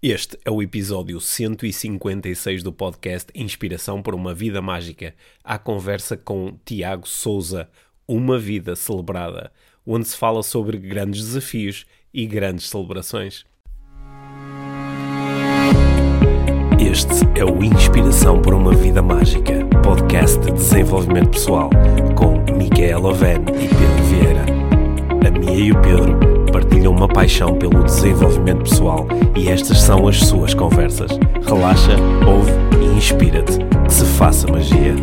Este é o episódio 156 do podcast Inspiração por uma Vida Mágica, à conversa com Tiago Souza, Uma Vida Celebrada, onde se fala sobre grandes desafios e grandes celebrações. Este é o Inspiração por uma Vida Mágica, podcast de desenvolvimento pessoal, com Micaela Oven e Pedro Vieira. A Mia e o Pedro partilham uma paixão pelo desenvolvimento pessoal e estas são as suas conversas. Relaxa, ouve e inspira-te. Que se faça magia.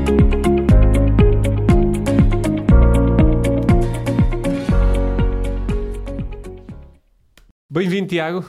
Bem-vindo, Tiago.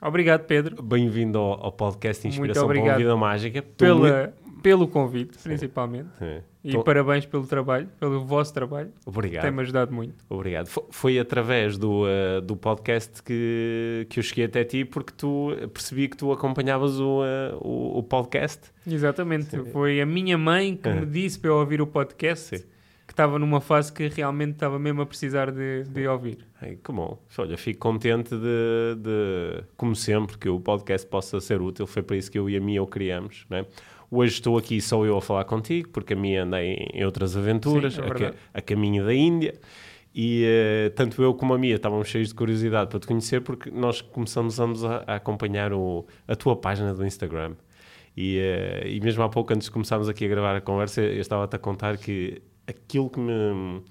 Obrigado, Pedro. Bem-vindo ao, ao podcast Inspiração para uma Vida Mágica. Pela, Pelo convite, principalmente. É. E Tô- parabéns pelo trabalho, pelo vosso trabalho. Obrigado. Tem-me ajudado muito. Obrigado. Fo- Foi através do, uh, do podcast que, que eu cheguei até ti porque tu percebi que tu acompanhavas o, uh, o, o podcast. Exatamente. Foi a minha mãe que me disse para eu ouvir o podcast, Sim. que estava numa fase que realmente estava mesmo a precisar de, de ouvir. Ai, que bom. Olha, fico contente de, de, como sempre, que o podcast possa ser útil. Foi para isso que eu e a Mia o criamos. Né? Hoje estou aqui só eu a falar contigo, porque a Mia anda em, outras aventuras, Sim, é a, a caminho da Índia. E eh, tanto eu como a Mia estávamos cheios de curiosidade para te conhecer, porque nós começamos a, a acompanhar o, a tua página do Instagram. E, eh, e mesmo há pouco, antes de começarmos aqui a gravar a conversa, eu estava-te a contar que aquilo que me,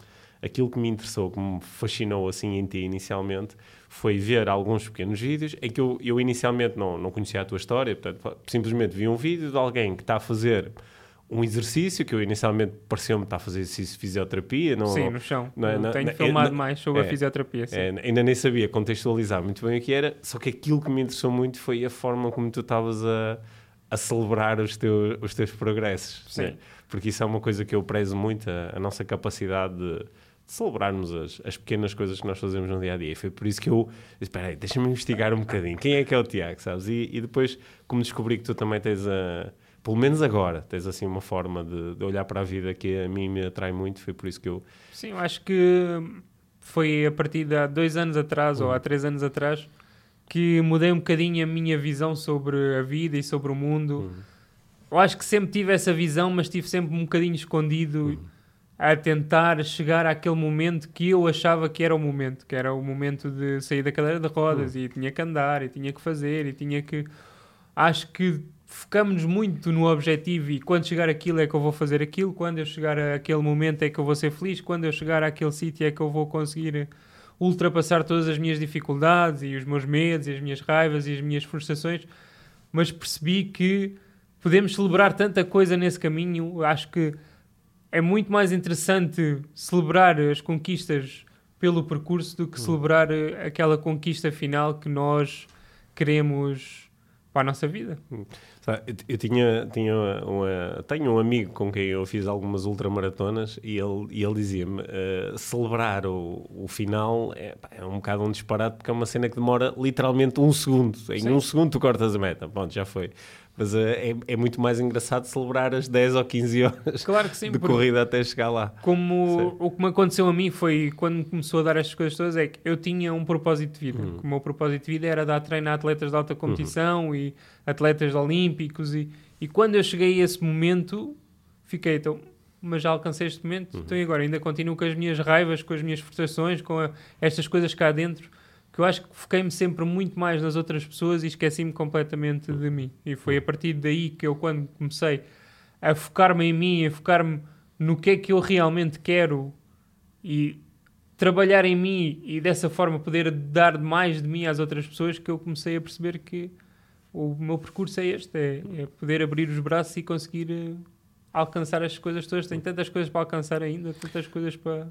aquilo que me interessou, que me fascinou assim em ti inicialmente, foi ver alguns pequenos vídeos em que eu, eu inicialmente não, não conhecia a tua história, portanto, simplesmente vi um vídeo de alguém que está a fazer um exercício que eu inicialmente pareceu-me estar a fazer exercício de fisioterapia. Não, sim, no chão. não é- não- tenho não- filmado mais sobre é- a fisioterapia. É, ainda nem sabia contextualizar muito bem o que era, só que aquilo que me interessou muito foi a forma como tu estavas a, a celebrar os teus, os teus progressos. Sim. né? Porque isso é uma coisa que eu prezo muito, a, a nossa capacidade de, de celebrarmos as, as pequenas coisas que nós fazemos no dia a dia. E foi por isso que eu disse: espera aí, deixa-me investigar um bocadinho. Quem é que é o Tiago, sabes? E, e depois, como descobri que tu também tens a. Pelo menos agora, tens assim uma forma de, de olhar para a vida que a mim me atrai muito, foi por isso que eu. Sim, eu acho que foi a partir de há dois anos atrás Uhum. ou há três anos atrás que mudei um bocadinho a minha visão sobre a vida e sobre o mundo. Uhum. Eu acho que sempre tive essa visão, mas estive sempre um bocadinho escondido a tentar chegar àquele momento que eu achava que era o momento, que era o momento de sair da cadeira de rodas e tinha que andar e tinha que fazer e tinha que. Acho que focamos muito no objetivo e quando chegar aquilo é que eu vou fazer aquilo, quando eu chegar àquele momento é que eu vou ser feliz, quando eu chegar àquele sítio é que eu vou conseguir ultrapassar todas as minhas dificuldades e os meus medos e as minhas raivas e as minhas frustrações, mas percebi que podemos celebrar tanta coisa nesse caminho. Acho que é muito mais interessante celebrar as conquistas pelo percurso do que celebrar eh, aquela conquista final que nós queremos para a nossa vida. Sabe, Eu, tinha, tinha uma, tenho um amigo com quem eu fiz algumas ultramaratonas e ele, e ele dizia-me: eh, celebrar o, o final é, é um bocado um disparate porque é uma cena que demora literalmente um segundo. Em Sim. um segundo tu cortas a meta, pronto, já foi. Mas eh, é, é muito mais engraçado celebrar as 10 ou 15 horas Claro que sim, de corrida até chegar lá. como Sim. o que me aconteceu a mim foi quando começou a dar estas coisas todas é que eu tinha um propósito de vida. Uhum. O meu propósito de vida era dar treino a atletas de alta competição e atletas olímpicos e, e quando eu cheguei a esse momento fiquei então mas já alcancei este momento, Uhum. então agora ainda continuo com as minhas raivas, com as minhas frustrações, com a- estas coisas cá dentro, que eu acho que foquei-me sempre muito mais nas outras pessoas e esqueci-me completamente de mim. E foi a partir daí que eu, quando comecei a focar-me em mim, a focar-me no que é que eu realmente quero e trabalhar em mim e dessa forma poder dar mais de mim às outras pessoas, que eu comecei a perceber que o meu percurso é este: é, é poder abrir os braços e conseguir eh, alcançar as coisas todas. Tenho tantas coisas para alcançar ainda, tantas coisas para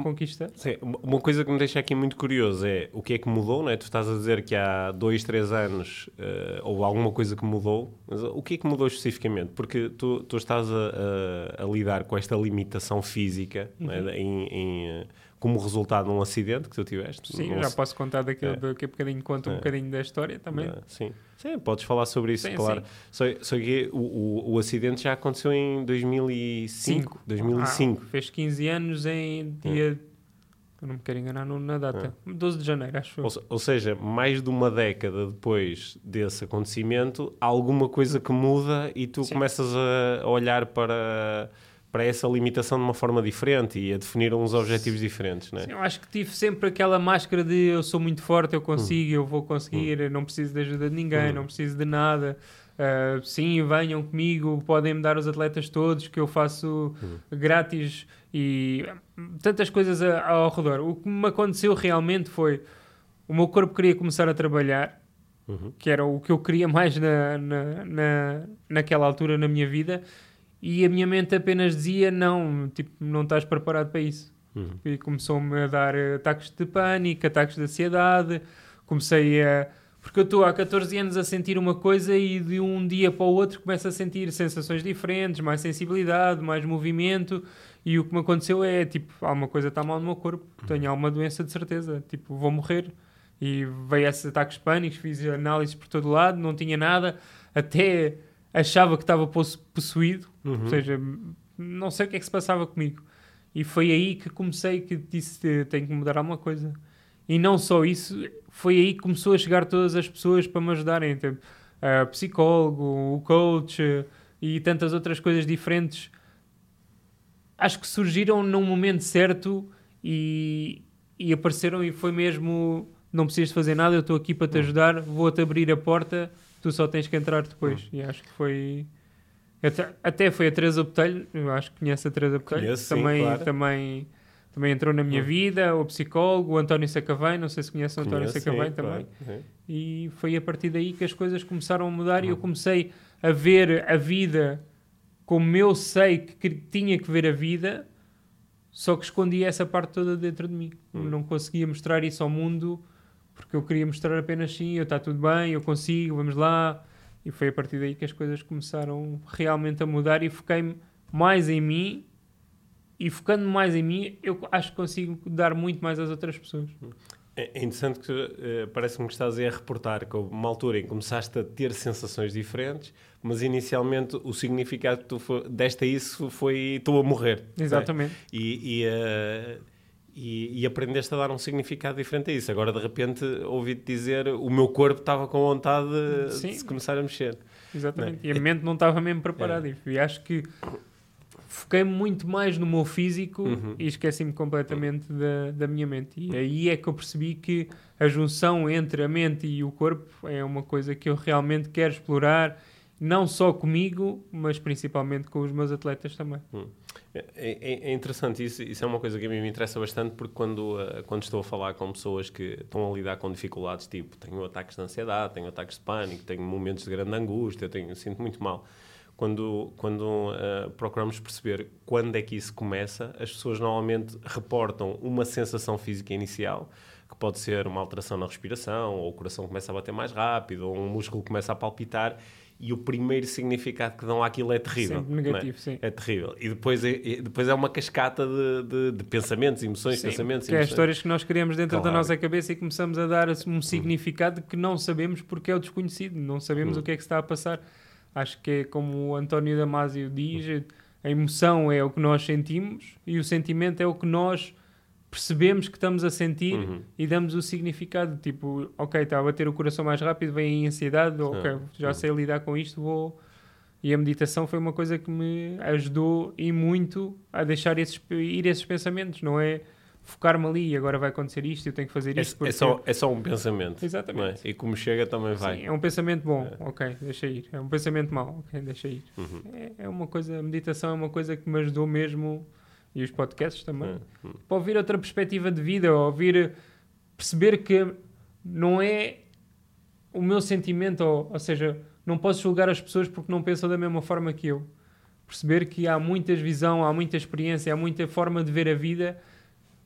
conquistar. Sim, uma- coisa que me deixa aqui muito curioso é o que é que mudou, não é? Tu estás a dizer que há dois, três anos eh, houve alguma coisa que mudou, mas o que é que mudou especificamente? Porque tu, tu estás a, a- a lidar com esta limitação física não é? em, em, eh, como resultado de um acidente que tu tiveste. Sim, já posso contar daquele, É. daqui a bocadinho, conto um É. bocadinho da história também. Ah, sim. sim, podes falar sobre isso, Sim, claro. sim. Só, só que o, o, o acidente já aconteceu em 2005. 2005. Ah, fez 15 anos em dia Eu não me quero enganar na data. 12 de janeiro, acho. Ou, ou seja, mais de uma década depois desse acontecimento, há alguma coisa que muda e tu Sim. começas a olhar para, para essa limitação de uma forma diferente e a definir uns objetivos diferentes, não é? Sim, eu acho que tive sempre aquela máscara de eu sou muito forte, eu consigo, eu vou conseguir, Hum. não preciso de ajuda de ninguém, não preciso de nada. Ah, sim, venham comigo, podem me dar os atletas todos que eu faço Hum. grátis e hum, tantas coisas a- ao redor. O que me aconteceu realmente foi o meu corpo queria começar a trabalhar, Uhum. que era o que eu queria mais na, na, na, naquela altura na minha vida, e a minha mente apenas dizia: não, tipo, não estás preparado para isso. Uhum. E começou-me a dar eh, ataques de pânico, ataques de ansiedade. Comecei a. Porque eu estou há 14 anos a sentir uma coisa e de um dia para o outro começo a sentir sensações diferentes, mais sensibilidade, mais movimento. E o que me aconteceu é tipo: há uma coisa está mal no meu corpo, tenho alguma doença de certeza, tipo, vou morrer. E veio esses ataques de pânico, fiz análises por todo lado, não tinha nada, até achava que estava possuído, Uhum. ou seja, não sei o que é que se passava comigo. E foi aí que comecei que disse tenho que mudar alguma coisa. E não só isso, foi aí que começou a chegar todas as pessoas para me ajudarem. Tipo, a psicólogo, o coach e tantas outras coisas diferentes. Acho que surgiram num momento certo e, e apareceram e foi mesmo não precisas fazer nada, eu estou aqui para te ajudar, vou-te abrir a porta, tu só tens que entrar depois. E acho que foi... Até, até foi a Teresa Botelho, eu acho que conhece a Teresa Botelho, Conheço, sim, também, claro. também, também entrou na minha Hum. vida, o psicólogo, o António Sacavém, não sei se conhece o António Sacavém sim, também. claro, sim. E foi a partir daí que as coisas começaram a mudar e Hum. eu comecei a ver a vida como eu sei que tinha que ver a vida, só que escondia essa parte toda dentro de mim. Hum. Não conseguia mostrar isso ao mundo porque eu queria mostrar apenas sim, eu está tudo bem, eu consigo, vamos lá. E foi a partir daí que as coisas começaram realmente a mudar e foquei-me mais em mim. E focando mais em mim, eu acho que consigo dar muito mais às outras pessoas. É é interessante que eh, parece-me que estás aí a reportar que houve uma altura em que começaste a ter sensações diferentes, mas inicialmente o significado que tu deste a isso foi estou a morrer. é? Exatamente. E, e, eh, e- e aprendeste a dar um significado diferente a isso. Agora, de repente, ouvi-te dizer o meu corpo estava com vontade de, Sim. de se começar a mexer. Exatamente. Né? E a mente não estava mesmo preparada. E acho que foquei muito mais no meu físico Uhum. e esqueci-me completamente da, da minha mente. E aí é que eu percebi que a junção entre a mente e o corpo é uma coisa que eu realmente quero explorar, não só comigo, mas principalmente com os meus atletas também. É, é- é interessante, isso, isso é uma coisa que a mim me interessa bastante porque quando, eh, quando estou a falar com pessoas que estão a lidar com dificuldades, tipo, tenho ataques de ansiedade, tenho ataques de pânico, tenho momentos de grande angústia, tenho, sinto muito mal. Quando, quando eh, procuramos perceber quando é que isso começa, as pessoas normalmente reportam uma sensação física inicial, que pode ser uma alteração na respiração, ou o coração começa a bater mais rápido, ou um músculo começa a palpitar, e o primeiro significado que dão àquilo é terrível. Sempre é? negativo, sim. É terrível. E depois é, e depois é uma cascata de, de- de pensamentos, emoções, Sim, pensamentos, que é as emoções. histórias que nós criamos dentro da Claro. nossa cabeça e começamos a dar um significado que não sabemos porque é o desconhecido, não sabemos Hum. o que é que está a passar. Acho que é como o António Damasio diz: a emoção é o que nós sentimos e o sentimento é o que nós percebemos que estamos a sentir Uhum. e damos o significado. Tipo, ok, está a bater o coração mais rápido, vem a ansiedade, ok, já Uhum. sei lidar com isto, vou. E a meditação foi uma coisa que me ajudou e muito a deixar esses, ir esses pensamentos, não é focar-me ali, agora vai acontecer isto, eu tenho que fazer É, isto. é porque- só, é só um pensamento. Exatamente. não é? E como chega também vai. Sim, é um pensamento bom, ok, deixa ir. É um pensamento mau, ok, deixa ir. Uhum. É, é uma coisa, a meditação é uma coisa que me ajudou mesmo, e os podcasts também, Uhum. para ouvir outra perspectiva de vida, ouvir, perceber que não é o meu sentimento, ou, ou seja, não posso julgar as pessoas porque não pensam da mesma forma que eu. Perceber que há muitas visão, há muita experiência, há muita forma de ver a vida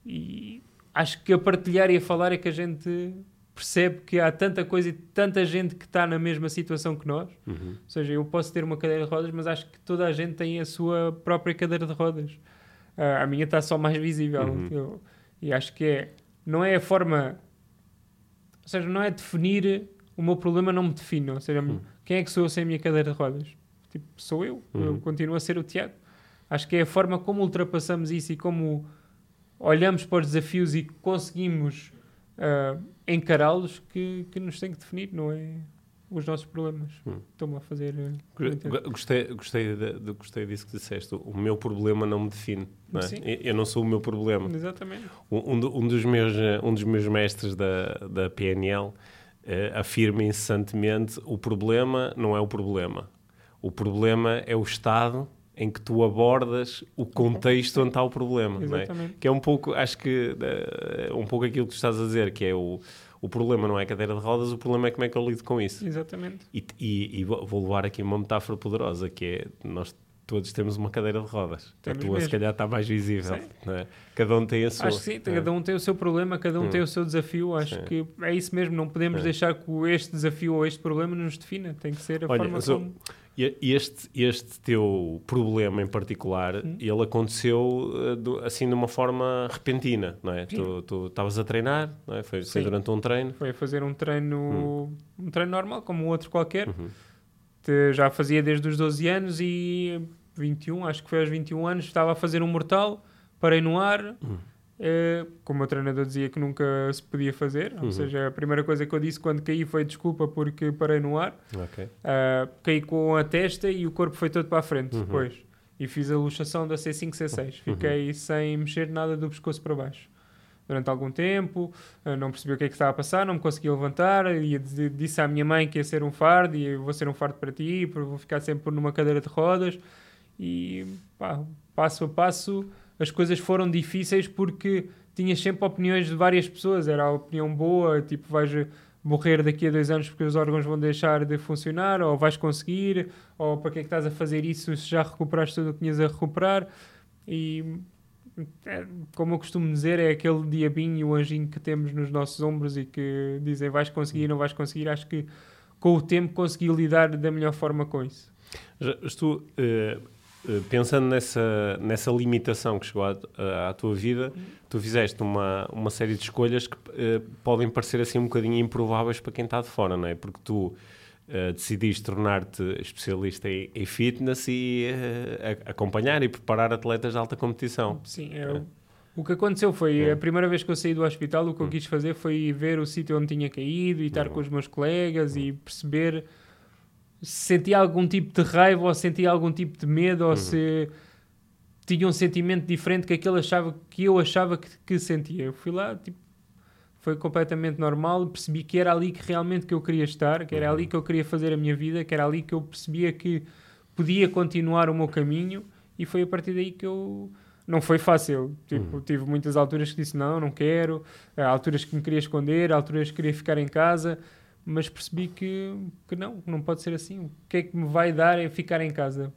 e acho que a partilhar e a falar é que a gente percebe que há tanta coisa e tanta gente que está na mesma situação que nós. Uhum. Ou seja, eu posso ter uma cadeira de rodas, mas acho que toda a gente tem a sua própria cadeira de rodas. Ah, a minha está só mais visível. Uhum. Eu- e acho que é, não é a forma, ou seja, não é definir o meu problema, não me define. Ou seja, Uhum. quem é que sou eu sem a minha cadeira de rodas? Tipo, sou eu. Eu Uhum. continuo a ser o Tiago. Acho que é a forma como ultrapassamos isso e como olhamos para os desafios e conseguimos uh, encará-los que, que nos tem que definir, não é? Os nossos problemas. Hum. Estou-me a fazer. uh, Go- Gostei, gostei, de, de- gostei disso que disseste. O meu problema não me define. Não é? Eu não sou o meu problema. Exatamente. Um, um do- dos, meus, eh, um dos meus mestres da, da PNL eh, afirma incessantemente: o problema não é o problema. O problema é o estado em que tu abordas o contexto onde está o problema. Não é? Exatamente. Que é um pouco, acho que, eh, um pouco aquilo que tu estás a dizer, que é o, o problema não é a cadeira de rodas, o problema é como é que eu lido com isso. Exatamente. E, e- e vou levar aqui uma metáfora poderosa, que é nós todos temos uma cadeira de rodas. A Temos tua, se mesmo. calhar, está mais visível. É? Cada um tem a sua. Acho que sim, é? cada um tem o seu problema, cada um Hum. tem o seu desafio. Acho Sim. que é isso mesmo. Não podemos É. deixar que este desafio ou este problema nos defina. Tem que ser a Olha, forma como. E Este, este teu problema em particular, Hum. ele aconteceu eh, assim de uma forma repentina, não é? Sim. Tu- estavas a treinar, não é? Foi, foi durante um treino. Foi fazer um treino, um treino normal, como outro qualquer. Uhum. Te- Já fazia desde os 12 anos e 21, acho que foi aos 21 anos, estava a fazer um mortal, parei no ar. Uhum. Eh, como o treinador dizia que nunca se podia fazer, Uhum. ou seja, a primeira coisa que eu disse quando caí foi desculpa porque parei no ar. Ok. Ah, caí com a testa e o corpo foi todo para a frente Uhum. depois. E fiz a luxação da C5, C6. Fiquei sem mexer nada do pescoço para baixo. Durante algum tempo, ah, não percebi o que é que estava a passar, não me conseguia levantar. E disse à minha mãe que ia ser um fardo e vou ser um fardo para ti, porque vou ficar sempre numa cadeira de rodas. E pá, passo a passo, as coisas foram difíceis porque tinhas sempre opiniões de várias pessoas. Era a opinião boa, tipo, vais morrer daqui a dois anos porque os órgãos vão deixar de funcionar, ou vais conseguir, ou para que é que estás a fazer isso se já recuperaste tudo o que tinhas a recuperar. E é, como eu costumo dizer, é aquele diabinho e o anjinho que temos nos nossos ombros e que dizem vais conseguir, não vais conseguir. Acho que com o tempo consegui lidar da melhor forma com isso. Já eh, pensando nessa, nessa limitação que chegou à, à tua vida. Tu fizeste uma, uma série de escolhas que eh, podem parecer assim um bocadinho improváveis para quem está de fora, não é? Porque tu eh, decidiste tornar-te especialista em, em fitness e eh, a- acompanhar e preparar atletas de alta competição. Sim, é o- O que aconteceu foi, a primeira vez que eu saí do hospital, o que eu quis fazer foi ver o sítio onde tinha caído e estar com os meus colegas e perceber se sentia algum tipo de raiva ou se sentia algum tipo de medo ou se tinha um sentimento diferente que aquele achava que eu achava que, que sentia. Eu fui lá, tipo, foi completamente normal, percebi que era ali que realmente que eu queria estar, que era ali que eu queria fazer a minha vida, que era ali que eu percebia que podia continuar o meu caminho e foi a partir daí que eu não foi fácil. Tipo, tive muitas alturas que disse não, não quero, há alturas que me queria esconder, alturas que queria ficar em casa, mas percebi que, que não, não pode ser assim. O que é que me vai dar é ficar em casa?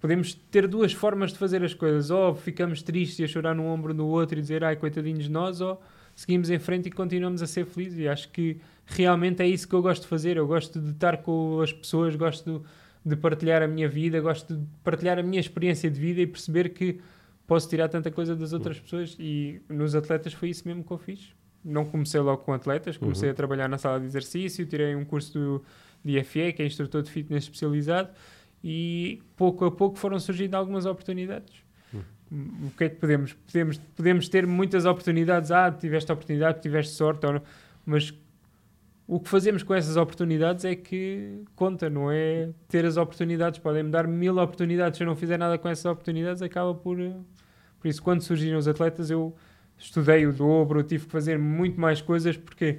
Podemos ter duas formas de fazer as coisas, ou ficamos tristes e a chorar no ombro do outro e dizer ai, coitadinhos de nós, ou seguimos em frente e continuamos a ser felizes. E acho que realmente é isso que eu gosto de fazer. Eu gosto de estar com as pessoas, gosto de partilhar a minha vida, gosto de partilhar a minha experiência de vida e perceber que posso tirar tanta coisa das outras pessoas. E nos atletas foi isso mesmo que eu fiz. Não comecei logo com atletas, comecei a trabalhar na sala de exercício, tirei um curso do, de IFE, que é instrutor de fitness especializado, e pouco a pouco foram surgindo algumas oportunidades. O que é que podemos? Podemos, podemos ter muitas oportunidades. Ah, tiveste oportunidade, tiveste sorte, ou não, mas o que fazemos com essas oportunidades é que conta, não é ter as oportunidades. Podem-me dar mil oportunidades, se eu não fizer nada com essas oportunidades, acaba por. eh, Por isso, quando surgiram os atletas, eu estudei o dobro, tive que fazer muito mais coisas, porque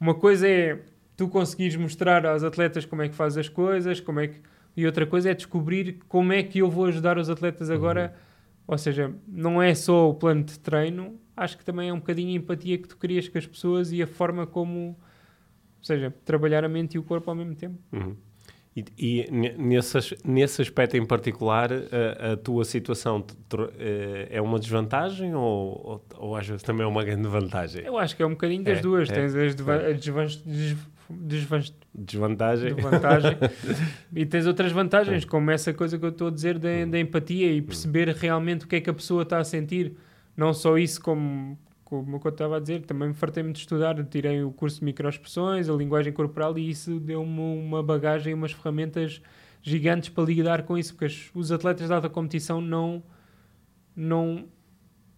uma coisa é tu conseguires mostrar aos atletas como é que fazes as coisas, como é que. E outra coisa é descobrir como é que eu vou ajudar os atletas agora. Ou seja, não é só o plano de treino, acho que também é um bocadinho a empatia que tu querias com as pessoas e a forma como. Ou seja, trabalhar a mente e o corpo ao mesmo tempo. Uhum. E, e ne- nesse, nesse aspecto em particular, a, a tua situação te eh, é uma desvantagem ou, ou, ou às vezes também é uma grande vantagem? Eu acho que é um bocadinho das É, duas. é, Tens as deva- é. desvan- des- desvan- Desvantagem? desvantagem e tens outras vantagens, como essa coisa que eu estou a dizer da, da empatia e perceber realmente o que é que a pessoa está a sentir. Não só isso, como, como eu estava a dizer, também me fartei-me de estudar. Tirei o curso de microexpressões, a linguagem corporal e isso deu-me uma bagagem, umas ferramentas gigantes para lidar com isso, porque os atletas de alta competição não. não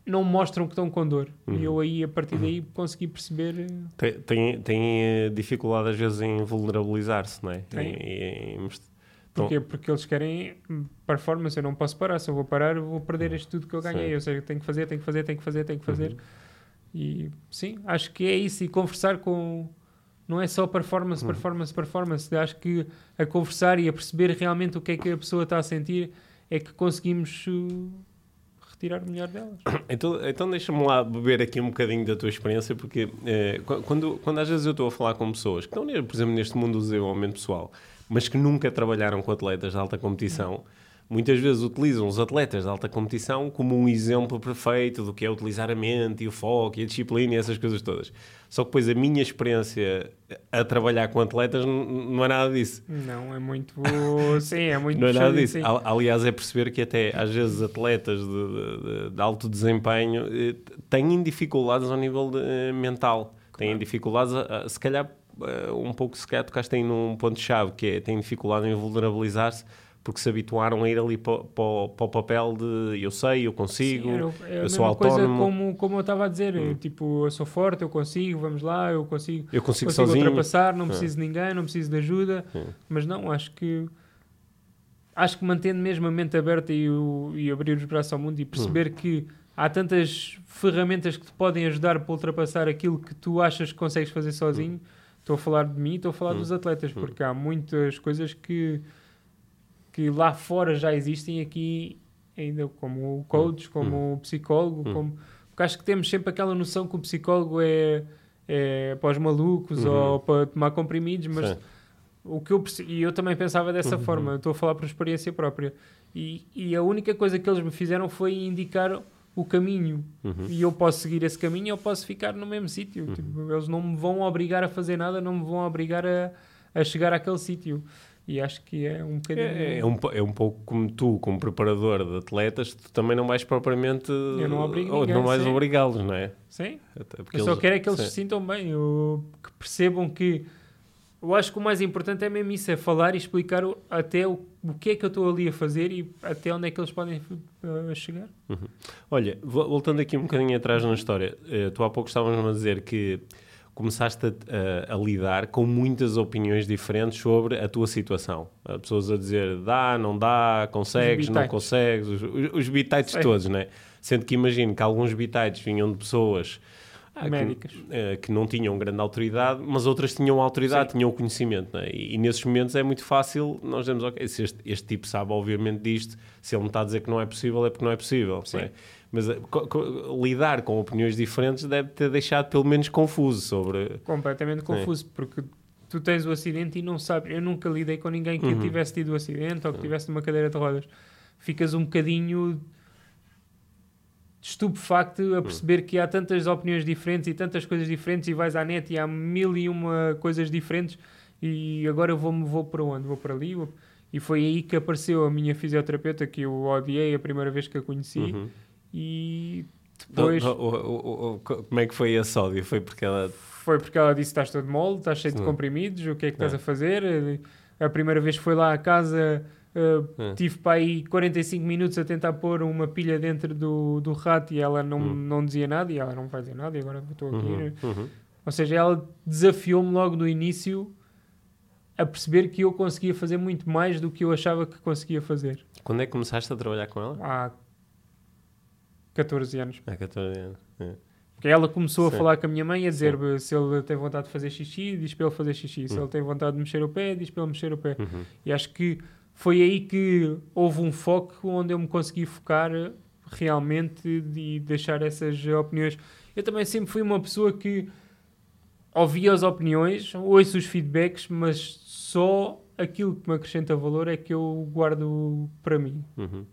não mostram que estão com dor. Uhum. E eu aí, a partir daí, consegui perceber. eh, Tem, tem, tem, eh, dificuldade às vezes em vulnerabilizar-se, não é? Tem. Em- em most- Então- Porquê? Porque eles querem performance, eu não posso parar. Se eu vou parar, eu vou perder isto tudo que eu ganhei. Sim. Ou seja, tenho que fazer, tenho que fazer, tenho que fazer, tenho que fazer. Uhum. E sim, acho que é isso. E conversar com. Não é só performance, Uhum. performance, performance. Acho que a conversar e a perceber realmente o que é que a pessoa está a sentir é que conseguimos uh, retirar o melhor delas. Então, então deixa-me lá beber aqui um bocadinho da tua experiência, porque eh, qu- quando, quando às vezes eu estou a falar com pessoas que estão, por exemplo, neste mundo do desenvolvimento pessoal, mas que nunca trabalharam com atletas de alta competição, muitas vezes utilizam os atletas de alta competição como um exemplo perfeito do que é utilizar a mente e o foco e a disciplina e essas coisas todas. Só que depois a minha experiência a trabalhar com atletas não é nada disso. Não, é muito. sim, é muito. Não é nada disso. sim. Al- Aliás, é perceber que até às vezes atletas de, de- de- alto desempenho eh, têm dificuldades ao nível de, eh, mental. Têm dificuldades, a- a- se calhar, eh, um pouco, se calhar tocaste aí num ponto-chave, que é, têm dificuldade em vulnerabilizar-se porque se habituaram a ir ali para, para, o- para o papel de eu sei, eu consigo, Sim, é a eu sou autónomo, como, como eu estava a dizer. Hum. eu, tipo, eu sou forte, eu consigo, vamos lá, eu consigo. eu consigo, Consigo sozinho. ultrapassar, não É. preciso de ninguém, não preciso de ajuda. Mas não, acho que acho que mantendo mesmo a mente aberta e, o- e abrir os braços ao mundo e Hum. perceber que há tantas ferramentas que te podem ajudar para ultrapassar aquilo que tu achas que consegues fazer sozinho. Estou a falar de mim, estou a falar Hum. dos atletas, Hum. porque há muitas coisas que, que lá fora já existem aqui ainda como coach, como o psicólogo, Hum. como porque acho que temos sempre aquela noção que o psicólogo é, é para os malucos Uhum. ou para tomar comprimidos, mas Sim. o que eu perce- e eu também pensava dessa Uhum. forma, eu estou a falar por experiência própria. E, e a única coisa que eles me fizeram foi indicar o caminho. Uhum. E eu posso seguir esse caminho ou posso ficar no mesmo sítio. Uhum. Tipo, eles não me vão obrigar a fazer nada, não me vão obrigar a, a chegar àquele sítio. E acho que é um bocadinho. É, é um, é um pouco como tu, como preparador de atletas, tu também não vais propriamente. Eu não obrigo ou ninguém, não vais obrigá-los, não é? Sim. Eu só eles- quero é que eles sim. se sintam bem, eu- que percebam que. Eu acho que o mais importante é mesmo isso, é falar e explicar o- até o, o que é que eu estou ali a fazer e até onde é que eles podem uh, chegar. Olha, vo- voltando aqui um bocadinho atrás na história, eh, tu há pouco estavas-me a dizer que começaste a, a- a lidar com muitas opiniões diferentes sobre a tua situação. Pessoas a dizer dá, não dá, consegues, não consegues, os, os, os bitites Sei. todos, né? Sendo que imagino que alguns bitites vinham de pessoas ah, que- Médicas. eh, que, não tinham grande autoridade, mas outras tinham autoridade, tinham o conhecimento. né? E, e nesses momentos é muito fácil nós dizemos, ok, se este, este tipo sabe obviamente disto, se ele me está a dizer que não é possível, é porque não é possível. Sim. não é? Mas eh, lidar com opiniões diferentes deve ter deixado pelo menos confuso sobre. Completamente confuso, porque tu tens o acidente e não sabes. Eu nunca lidei com ninguém que Uhum. tivesse tido o acidente ou que tivesse numa cadeira de rodas. Ficas um bocadinho estupefacto a perceber que há tantas opiniões diferentes e tantas coisas diferentes e vais à net e há mil e uma coisas diferentes e agora eu vou, vou para onde? Vou para ali? Vou- E foi aí que apareceu a minha fisioterapeuta que eu odiei a primeira vez que a conheci Uhum. E depois... O- o- o- como é que foi esse ódio? Foi porque ela. Foi porque ela disse: estás todo mole, estás cheio de comprimidos, o que é que estás É. a fazer? A primeira vez que foi lá à casa, uh, É. tive para aí 45 minutos a tentar pôr uma pilha dentro do, do rato e ela não, Hum. não dizia nada e ela não vai dizer nada e agora estou aqui. Uhum, uhum. Ou seja, ela desafiou-me logo no início a perceber que eu conseguia fazer muito mais do que eu achava que conseguia fazer Quando é que começaste a trabalhar com ela? há 14 anos. Há 14 anos. É. Porque ela começou a Sim. falar com a minha mãe a dizer se ele tem vontade de fazer xixi, diz para ele fazer xixi. Se Hum. ele tem vontade de mexer o pé, diz para ele mexer o pé. Uhum. E acho que foi aí que houve um foco onde eu me consegui focar realmente e deixar essas opiniões. Eu também sempre fui uma pessoa que ouvia as opiniões, ouço os feedbacks, mas só aquilo que me acrescenta valor é que eu guardo para mim. Uhum.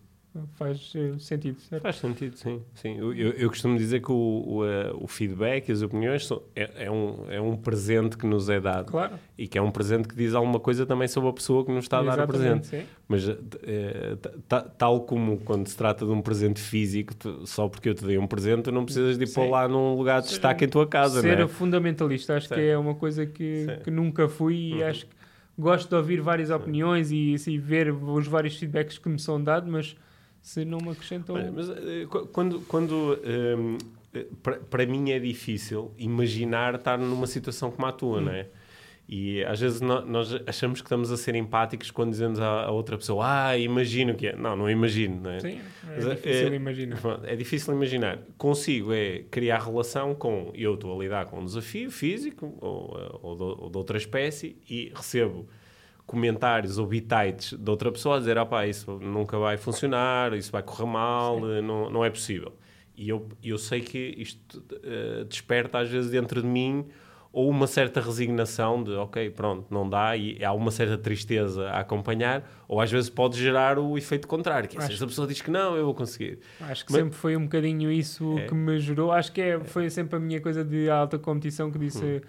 Faz eh, sentido, certo? Faz sentido, sim. sim. Eu, eu- costumo dizer que o, o, eh, o feedback e as opiniões são, é, é um, é um presente que nos é dado Claro. e que é um presente que diz alguma coisa também sobre a pessoa que nos está a dar o presente. Exatamente, sim. Mas ta- tal como quando se trata de um presente físico, tu- só porque eu te dei um presente, tu não precisas de ir Sim. pôr lá num lugar de destaque em tua casa, ser é? fundamentalista acho Sim. que é uma coisa que, que nunca fui e Uhum. acho que gosto de ouvir várias opiniões e assim, ver os vários feedbacks que me são dados, mas se não me acrescentou. Olha, mas eh, qu- quando, quando ehm, eh, para- mim é difícil imaginar estar numa situação como a tua, não é? E às vezes nós achamos que estamos a ser empáticos quando dizemos à, outra pessoa, ah, imagino que é. Não, não imagino, não é? Sim, Mas, é difícil é- imaginar. É difícil imaginar. Consigo é criar relação com. Eu estou a lidar com um desafio físico ou, eh, ou, de, ou de outra espécie e recebo comentários ou bitites de outra pessoa a dizer: opá, isso nunca vai funcionar, isso vai correr mal, não, não é possível. E eu, eu sei que isto eh, desperta às vezes dentro de mim ou uma certa resignação de ok, pronto, não dá e há uma certa tristeza a acompanhar, ou às vezes pode gerar o efeito contrário, que é, se esta pessoa diz que não, eu vou conseguir. Acho que Mas- sempre foi um bocadinho isso É. que me gerou. Acho que é, foi sempre a minha coisa de alta competição que disse. Hum.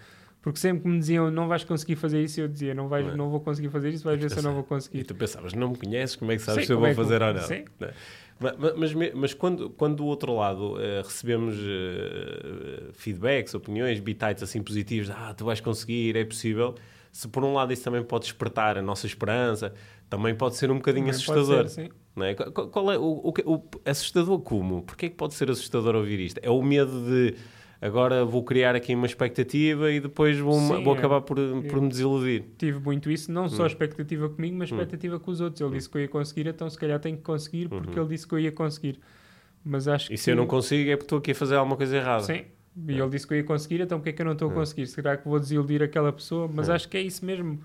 Porque sempre que me diziam não vais conseguir fazer isso, eu dizia não, vais, Não é? não vou conseguir fazer isso, vais ver se eu não vou E conseguir. tu pensavas, não me conheces, como é que sabes Sim, se eu vou é fazer ou não? sim. Não é? Ma- ma- Mas, me- mas quando, quando do outro lado eh, recebemos eh, feedbacks, opiniões, bitites assim positivos, ah, tu vais conseguir, é possível, se por um lado isso também pode despertar a nossa esperança, também pode ser um bocadinho Também assustador. ser, não é? Qual, qual é o, o, o assustador como? Porquê é que pode ser assustador ouvir isto? É o medo de agora vou criar aqui uma expectativa e depois vou, Sim, vou é. acabar por, por me desiludir. Tive muito isso, não Hum. só a expectativa comigo, mas a expectativa com os outros. Ele disse que eu ia conseguir, então se calhar tenho que conseguir porque ele disse que eu ia conseguir. Mas acho Uhum. E que se eu não consigo é porque estou aqui a fazer alguma coisa errada. Sim. E ele disse que eu ia conseguir, então porque é que eu não estou a conseguir? Será que vou desiludir aquela pessoa? Mas acho que é isso mesmo.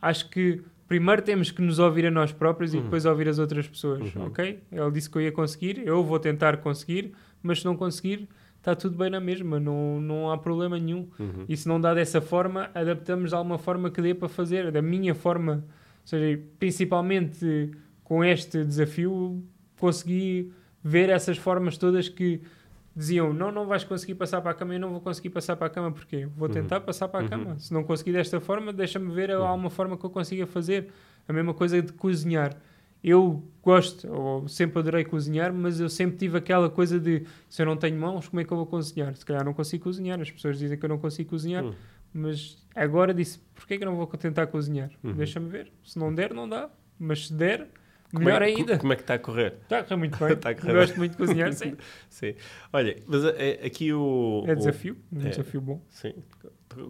Acho que primeiro temos que nos ouvir a nós próprios e depois ouvir as outras pessoas, ok? Ele disse que eu ia conseguir, eu vou tentar conseguir, mas se não conseguir, está tudo bem na mesma, não, não há problema nenhum. E se não dá dessa forma, adaptamos de alguma forma que dê para fazer, da minha forma. Ou seja, principalmente com este desafio, consegui ver essas formas todas que diziam não, não vais conseguir passar para a cama, eu não vou conseguir passar para a cama, porque vou tentar passar para a cama. Se não conseguir desta forma, deixa-me ver há uma forma que eu consiga fazer. A mesma coisa de cozinhar. Eu gosto, ou sempre adorei cozinhar, mas eu sempre tive aquela coisa de se eu não tenho mãos, como é que eu vou cozinhar? Se calhar não consigo cozinhar, as pessoas dizem que eu não consigo cozinhar, Hum. mas agora disse, porquê é que eu não vou tentar cozinhar? Uhum. Deixa-me ver. Se não der, não dá. Mas se der, Como melhor é, ainda. Como é que está a correr? Está a correr muito bem. A correr Gosto bem. muito de cozinhar, sim. Sim. Olha, mas é, aqui o. É o- desafio, um é. desafio bom. Sim.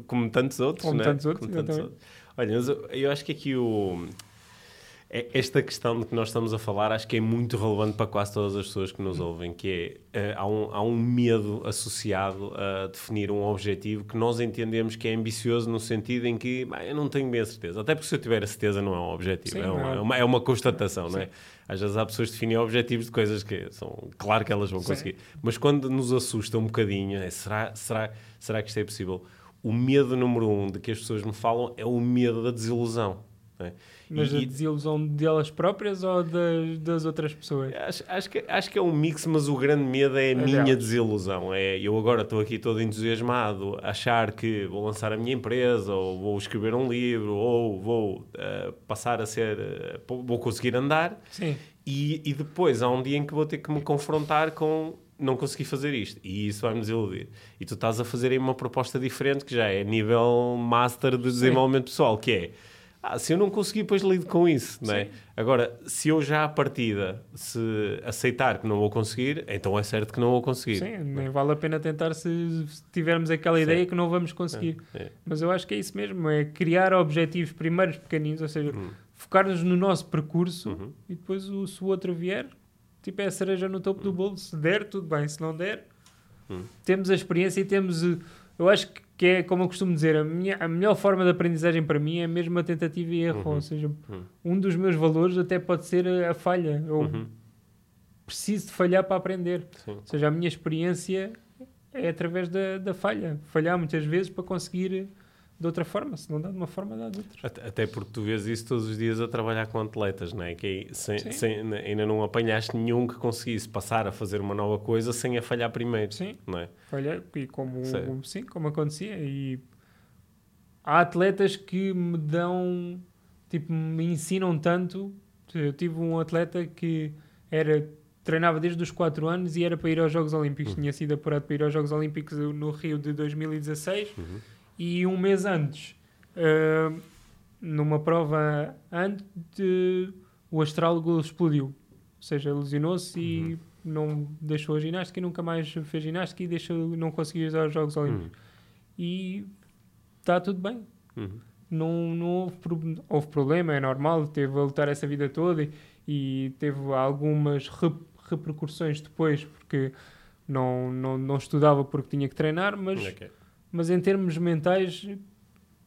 Como tantos outros, Como né? tantos outros, Como exatamente. outros. Olha, mas eu, eu acho que aqui o. é- Esta questão de que nós estamos a falar acho que é muito relevante para quase todas as pessoas que nos ouvem, que é, eh, há, um, há um medo associado a definir um objetivo que nós entendemos que é ambicioso no sentido em que "Bah, eu não tenho bem a certeza, até porque se eu tiver a certeza não é um objetivo, Sim, é, uma, é. uma, é uma constatação, não é? Às vezes há pessoas que definem objetivos de coisas que são claro que elas vão Sim. conseguir, mas quando nos assusta um bocadinho, é, será, será, será que isto é possível? O medo número um de que as pessoas me falam é o medo da desilusão. não é? Mas E- a desilusão delas próprias ou das, das outras pessoas? Acho, acho, que, acho que é um mix, mas o grande medo é a É minha desilusão. É, eu agora estou aqui todo entusiasmado, achar que vou lançar a minha empresa, ou vou escrever um livro, ou vou eh, passar a ser. eh, vou conseguir andar, Sim. e, e depois há um dia em que vou ter que me confrontar com não consegui fazer isto e isso vai-me desiludir. E tu estás a fazer aí uma proposta diferente que já é nível master de desenvolvimento pessoal, que é ah, se eu não conseguir, depois lido com isso, não é? Sim. Agora, se eu já à partida se aceitar que não vou conseguir, então é certo que não vou conseguir. Sim, nem vale a pena tentar se se tivermos aquela ideia que não vamos conseguir. É. Mas eu acho que é isso mesmo, é criar objetivos primeiros pequeninos, ou seja, Hum. focar-nos no nosso percurso Uhum. e depois o, se o outro vier, tipo é a cereja no topo do bolo. Se der, tudo bem, se não der, Hum. temos a experiência e temos. eh, Eu acho que- que é, como eu costumo dizer, a, minha, a melhor forma de aprendizagem para mim é mesmo a tentativa e erro. Uhum. Ou seja, Uhum. um dos meus valores até pode ser a, a falha. Eu Uhum. preciso de falhar para aprender. Sim. Ou seja, a minha experiência é através da, da falha. Falhar muitas vezes para conseguir de outra forma. Se não dá de uma forma, dá de outra. Até, até porque tu vês isso todos os dias a trabalhar com atletas, não é? Que sem, sem- ainda não apanhaste nenhum que conseguisse passar a fazer uma nova coisa sem a falhar primeiro, Sim. não é? Falhar, e como, Sim. sim, como acontecia. E há atletas que me dão, tipo, me ensinam tanto. Eu tive um atleta que era treinava desde os 4 anos e era para ir aos Jogos Olímpicos. Uhum. Tinha sido apurado para ir aos Jogos Olímpicos no Rio de 2016 Uhum. E um mês antes, ah, numa prova antes, de- o astrálogo explodiu. Ou seja, lesionou-se e Uhum. não deixou a ginástica e nunca mais fez ginástica e deixou, não conseguiu usar os Jogos Olímpicos. Uhum. E está tudo bem. Uhum. Não, não houve, houve problema, é normal, teve a lutar essa vida toda e, e teve algumas re- repercussões depois, porque não, não, não estudava porque tinha que treinar, mas, Ok. Mas em termos mentais,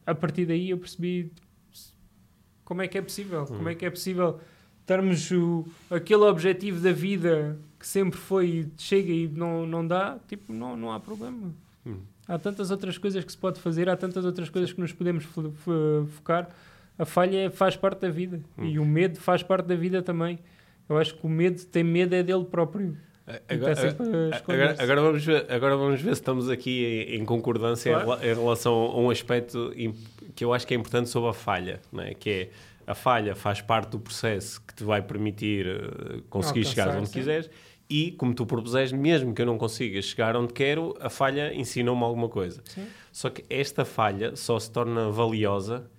a partir daí eu percebi como é que é possível, como é que é possível termos o, aquele objetivo da vida que sempre foi e chega e não, não dá, tipo, não, não há problema. Hum. Há tantas outras coisas que se pode fazer, há tantas outras coisas que nos podemos fo- fo- focar. A falha faz parte da vida e o medo faz parte da vida também. Eu acho que o medo, tem medo é dele próprio. E Agora, está sempre a esconder-se. agora, agora vamos ver, agora vamos ver se estamos aqui em, em concordância em Claro. rela- em, relação a um aspecto que eu acho que é importante sobre a falha, não é? que é a falha faz parte do processo que te vai permitir eh, conseguir Alcançar, chegar onde sim. quiseres e, como tu propuseste, mesmo que eu não consiga chegar onde quero, a falha ensinou-me alguma coisa. Sim. Só que esta falha só se torna valiosa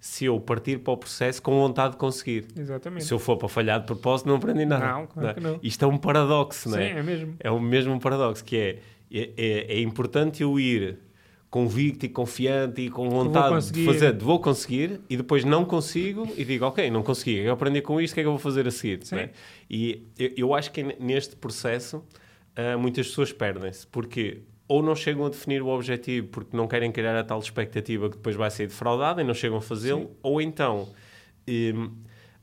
se eu partir para o processo com vontade de conseguir. Exatamente. Se eu for para falhar de propósito, não aprendi nada. Não, claro que não. Isto é um paradoxo, não Sim, é? é mesmo. É o mesmo paradoxo, que é, é, é, é importante eu ir convicto e confiante e com vontade de fazer, de vou conseguir, e depois não consigo e digo, ok, não consegui, eu aprendi com isto, o que é que eu vou fazer a seguir? Sim. não é? E eu, eu acho que neste processo ah, muitas pessoas perdem-se, porque ou não chegam a definir o objetivo porque não querem criar a tal expectativa que depois vai ser defraudada e não chegam a fazê-lo, ou então hum,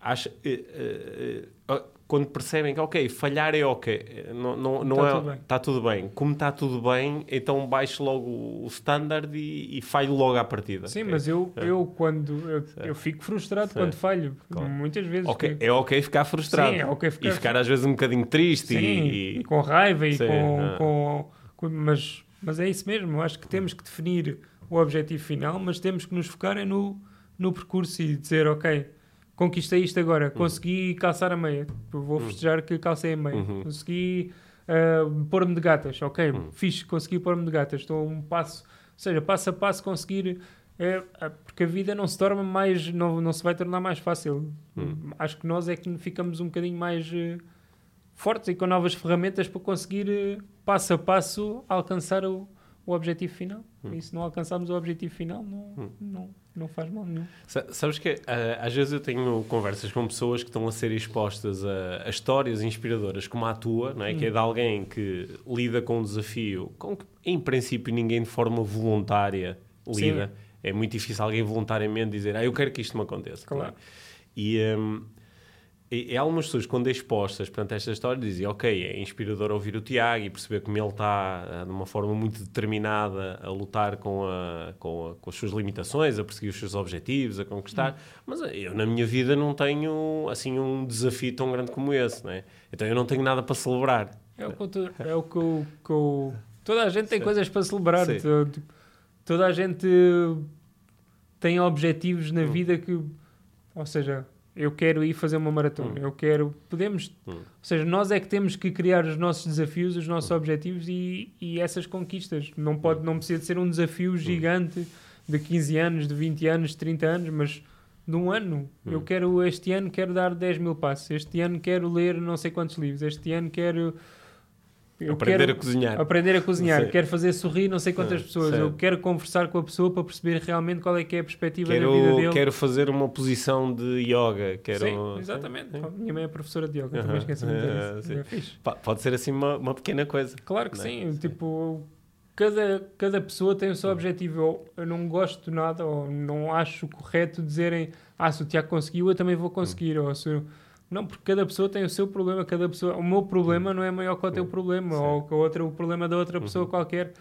acho- eh, eh, eh, quando percebem que ok, falhar é ok, não, não, não Tá é, tudo bem. está tudo bem. Como está tudo bem, então baixo logo o standard e, e falho logo à partida. Sim, Ok? mas eu, É. eu quando eu, eu fico frustrado quando falho, Claro. muitas vezes. Ok, que- é ok ficar frustrado Sim, é ok ficar e ficar às vezes um bocadinho triste Sim, e, e com raiva e Sim, com, ah. com- mas, mas é isso mesmo. Acho que temos que definir o objetivo final, mas temos que nos focar é no, no percurso e dizer, ok, conquistei isto agora, consegui calçar a meia, vou festejar que calcei a meia, Uhum. consegui ah, pôr-me de gatas, ok, Uhum. fixe, consegui pôr-me de gatas, estou um passo, ou seja, passo a passo conseguir. é, ah, porque a vida não se torna mais, não, não se vai tornar mais fácil. Uhum. Acho que nós é que ficamos um bocadinho mais eh, fortes e com novas ferramentas para conseguir eh, passo a passo alcançar o, o objetivo final. Hum. E se não alcançarmos o objetivo final, não, não, não faz mal nenhum. Sa- Sabes que ah, às vezes eu tenho conversas com pessoas que estão a ser expostas a, a histórias inspiradoras como a tua, não é? que é de alguém que lida com um desafio com que, em princípio, ninguém de forma voluntária lida. É muito difícil alguém voluntariamente dizer, ah, eu quero que isto me aconteça. é? Claro. E, hum, e, e algumas pessoas, quando expostas perante esta história, dizem, ok, é inspirador ouvir o Tiago e perceber como ele está ah, de uma forma muito determinada a lutar com, a, com, a- com as suas limitações, a perseguir os seus objetivos, a conquistar. Mas ah, eu, na minha vida, não tenho assim um desafio tão grande como esse, não é? Então eu não tenho nada para celebrar. É o que, é o que, eu- que eu- Toda a gente tem coisas para celebrar. Sim. To- Toda a gente tem objetivos Hum. na vida que. Ou seja, eu quero ir fazer uma maratona. Eu quero. Podemos. Hum. Ou seja, nós é que temos que criar os nossos desafios, os nossos objetivos e, e essas conquistas. Não, pode, não precisa de ser um desafio gigante de 15 anos, de 20 anos, de 30 anos, mas de um ano. Eu quero, este ano, quero dar 10 mil passos. Este ano quero ler não sei quantos livros. Este ano quero. Eu Aprender quero a cozinhar. Aprender a cozinhar. Quero fazer sorrir não sei quantas pessoas. certo. Eu quero conversar com a pessoa para perceber realmente qual é que é a perspectiva da vida Quero, dele. quero fazer uma posição de yoga. Quero, Sim, exatamente. Sim. Minha mãe é professora de yoga, Aham. também esqueci de dizer Ah, isso. sim. É fixe. Pa- Pode ser assim uma, uma pequena coisa. Claro que Não é? sim. Sim. Tipo, cada, cada pessoa tem o seu objetivo. Eu, eu não gosto de nada, ou não acho correto dizerem ah, se o Tiago conseguiu, eu também vou conseguir. Ou se eu- Não, porque cada pessoa tem o seu problema, cada pessoa... O meu problema não é maior que o teu problema, Sim. ou que o, outro, o problema da outra pessoa qualquer.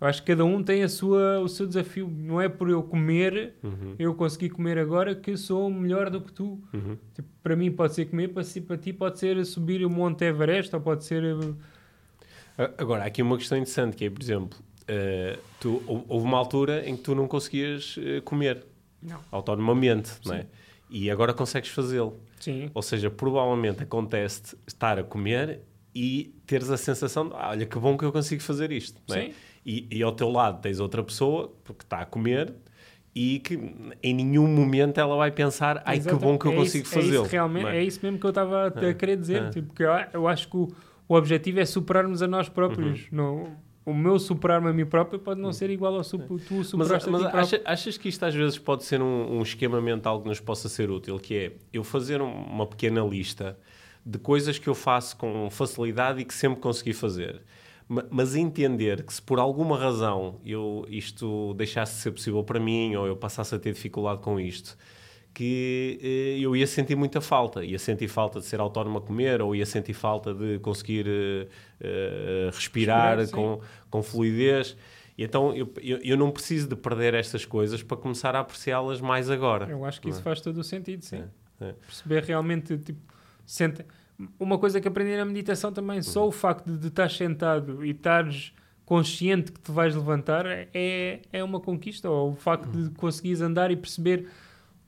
Eu acho que cada um tem a sua, o seu desafio. Não é por eu comer, Uhum, eu consegui comer agora, que sou melhor do que tu. uhum. Tipo, para mim pode ser comer, para, para ti pode ser subir o Monte Everest, ou pode ser... eh, Agora, há aqui uma questão interessante que é, por exemplo, eh, tu, hou- houve uma altura em que tu não conseguias eh, comer Não. autonomamente, não é? E agora consegues fazê-lo. Sim. Ou seja, provavelmente acontece estar a comer e teres a sensação de, ah, olha que bom que eu consigo fazer isto. É? E, e ao teu lado tens outra pessoa, porque está a comer, e que em nenhum momento ela vai pensar ai Exato. que bom que eu É consigo isso- é fazê-lo. isso realmente, é? é? isso mesmo que eu estava a, É, querer dizer. é. Tipo, que eu, eu acho que o, o objetivo é superarmos a nós próprios. Uhum. Não, o meu superar-me a mim próprio pode não ser igual ao sup, tu Mas, superaste mas a ti próprio. acha- achas que isto às vezes pode ser um, um esquema mental que nos possa ser útil, que é eu fazer um- uma pequena lista de coisas que eu faço com facilidade e que sempre consegui fazer. Ma- Mas entender que se por alguma razão eu, isto deixasse de ser possível para mim ou eu passasse a ter dificuldade com isto, que eh, eu ia sentir muita falta. Ia sentir falta de ser autónomo a comer ou ia sentir falta de conseguir eh, respirar, com, com fluidez. E então eu, eu, eu não preciso de perder estas coisas para começar a apreciá-las mais agora. Eu acho que isso é? faz todo o sentido, sim. É, é. Perceber realmente, tipo, senta... uma coisa que aprendi na meditação também, Uhum. só o facto de, de estar sentado e estares consciente que te vais levantar é, é uma conquista. Ou o facto Uhum. de conseguires andar e perceber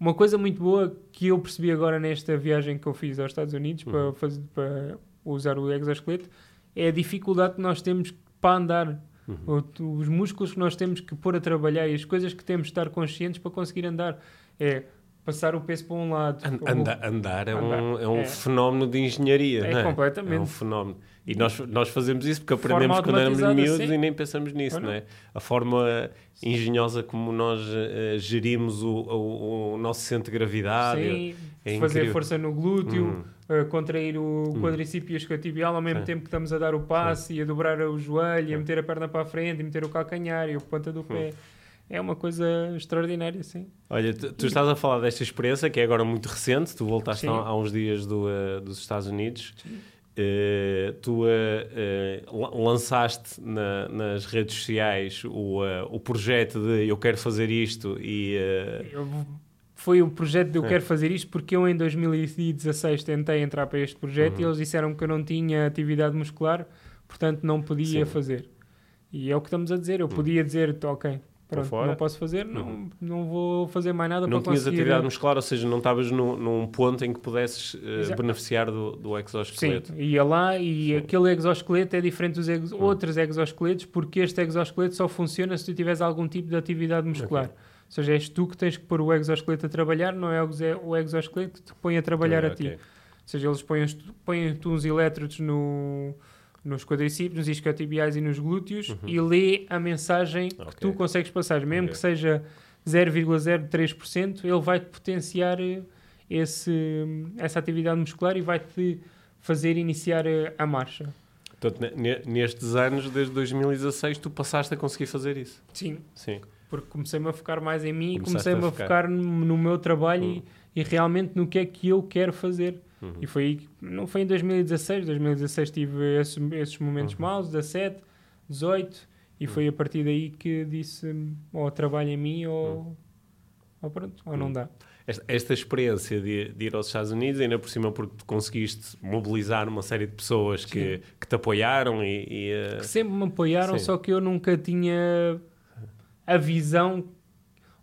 uma coisa muito boa que eu percebi agora nesta viagem que eu fiz aos Estados Unidos Uhum. para, fazer, para usar o exoesqueleto é a dificuldade que nós temos para andar. Uhum. Os músculos que nós temos que pôr a trabalhar e as coisas que temos de estar conscientes para conseguir andar. É passar o peso para um lado. An- o- anda- andar é um, Andar, é um é. fenómeno de engenharia. É não é? completamente. É um fenómeno. E nós, nós fazemos isso porque aprendemos quando éramos miúdos sim. e nem pensamos nisso, não. não é? A forma engenhosa como nós eh, gerimos o, o- o nosso centro de gravidade. Sim, é fazer incrível. força no glúteo, Hum. uh, contrair o quadricípio isquiotibial ao mesmo Sim. tempo que estamos a dar o passe e a dobrar o joelho, e a Sim. meter a perna para a frente, e meter o calcanhar e a ponta do pé. É uma coisa extraordinária, sim. Olha, tu, tu estás a falar desta experiência que é agora muito recente, tu voltaste Sim. há, há uns dias do, eh, dos Estados Unidos. Eh, tu eh, la- lançaste na- nas redes sociais o, o projeto de eu quero fazer isto e Eu- foi o projeto de eu É. quero fazer isto porque eu em 2016 tentei entrar para este projeto Uhum. e eles disseram que eu não tinha atividade muscular, portanto não podia Sim. Fazer. E é o que estamos a dizer. Eu podia dizer, ok, pronto, fora. não posso fazer, não, Uhum. não vou fazer mais nada não para tinhas conseguir... atividade muscular, ou seja, não estavas num, num ponto em que pudesses Exato. beneficiar do, do Sim, exoesqueleto. ia lá e Sim. aquele exoesqueleto é diferente dos ex- Hum. outros exoesqueletos porque este exoesqueleto só funciona se tu tiveres algum tipo de atividade muscular. Ok. Ou seja, és tu que tens que pôr o exoesqueleto a trabalhar, não é o exoesqueleto que te põe a trabalhar a ti. Ok. Ou seja, eles põem, põem uns elétrodos no, nos quadricípios, nos isquiotibiais e nos glúteos e lê a mensagem que Uhum. Ok. tu consegues passar. Mesmo Ok. que seja 0,03%, ele vai-te potenciar eh, esse, essa atividade muscular e vai-te fazer iniciar eh, a marcha. Portanto, ne- ne- nestes anos, desde 2016, tu passaste a conseguir fazer isso. Sim, Sim. porque comecei-me a focar mais em mim e comecei-me a a focar. no, no meu trabalho Uhum. e, e realmente no que é que eu quero fazer. Uhum. E foi não foi em 2016, 2016 tive esses, esses momentos Uhum. maus, 17, 18, e foi a partir daí que disse ou trabalho em mim ou, ou pronto, ou não Uhum. dá. Esta, esta experiência de, de ir aos Estados Unidos, ainda por cima porque conseguiste mobilizar uma série de pessoas que, que te apoiaram e... e, eh, Que sempre me apoiaram, Sim. só que eu nunca tinha a visão,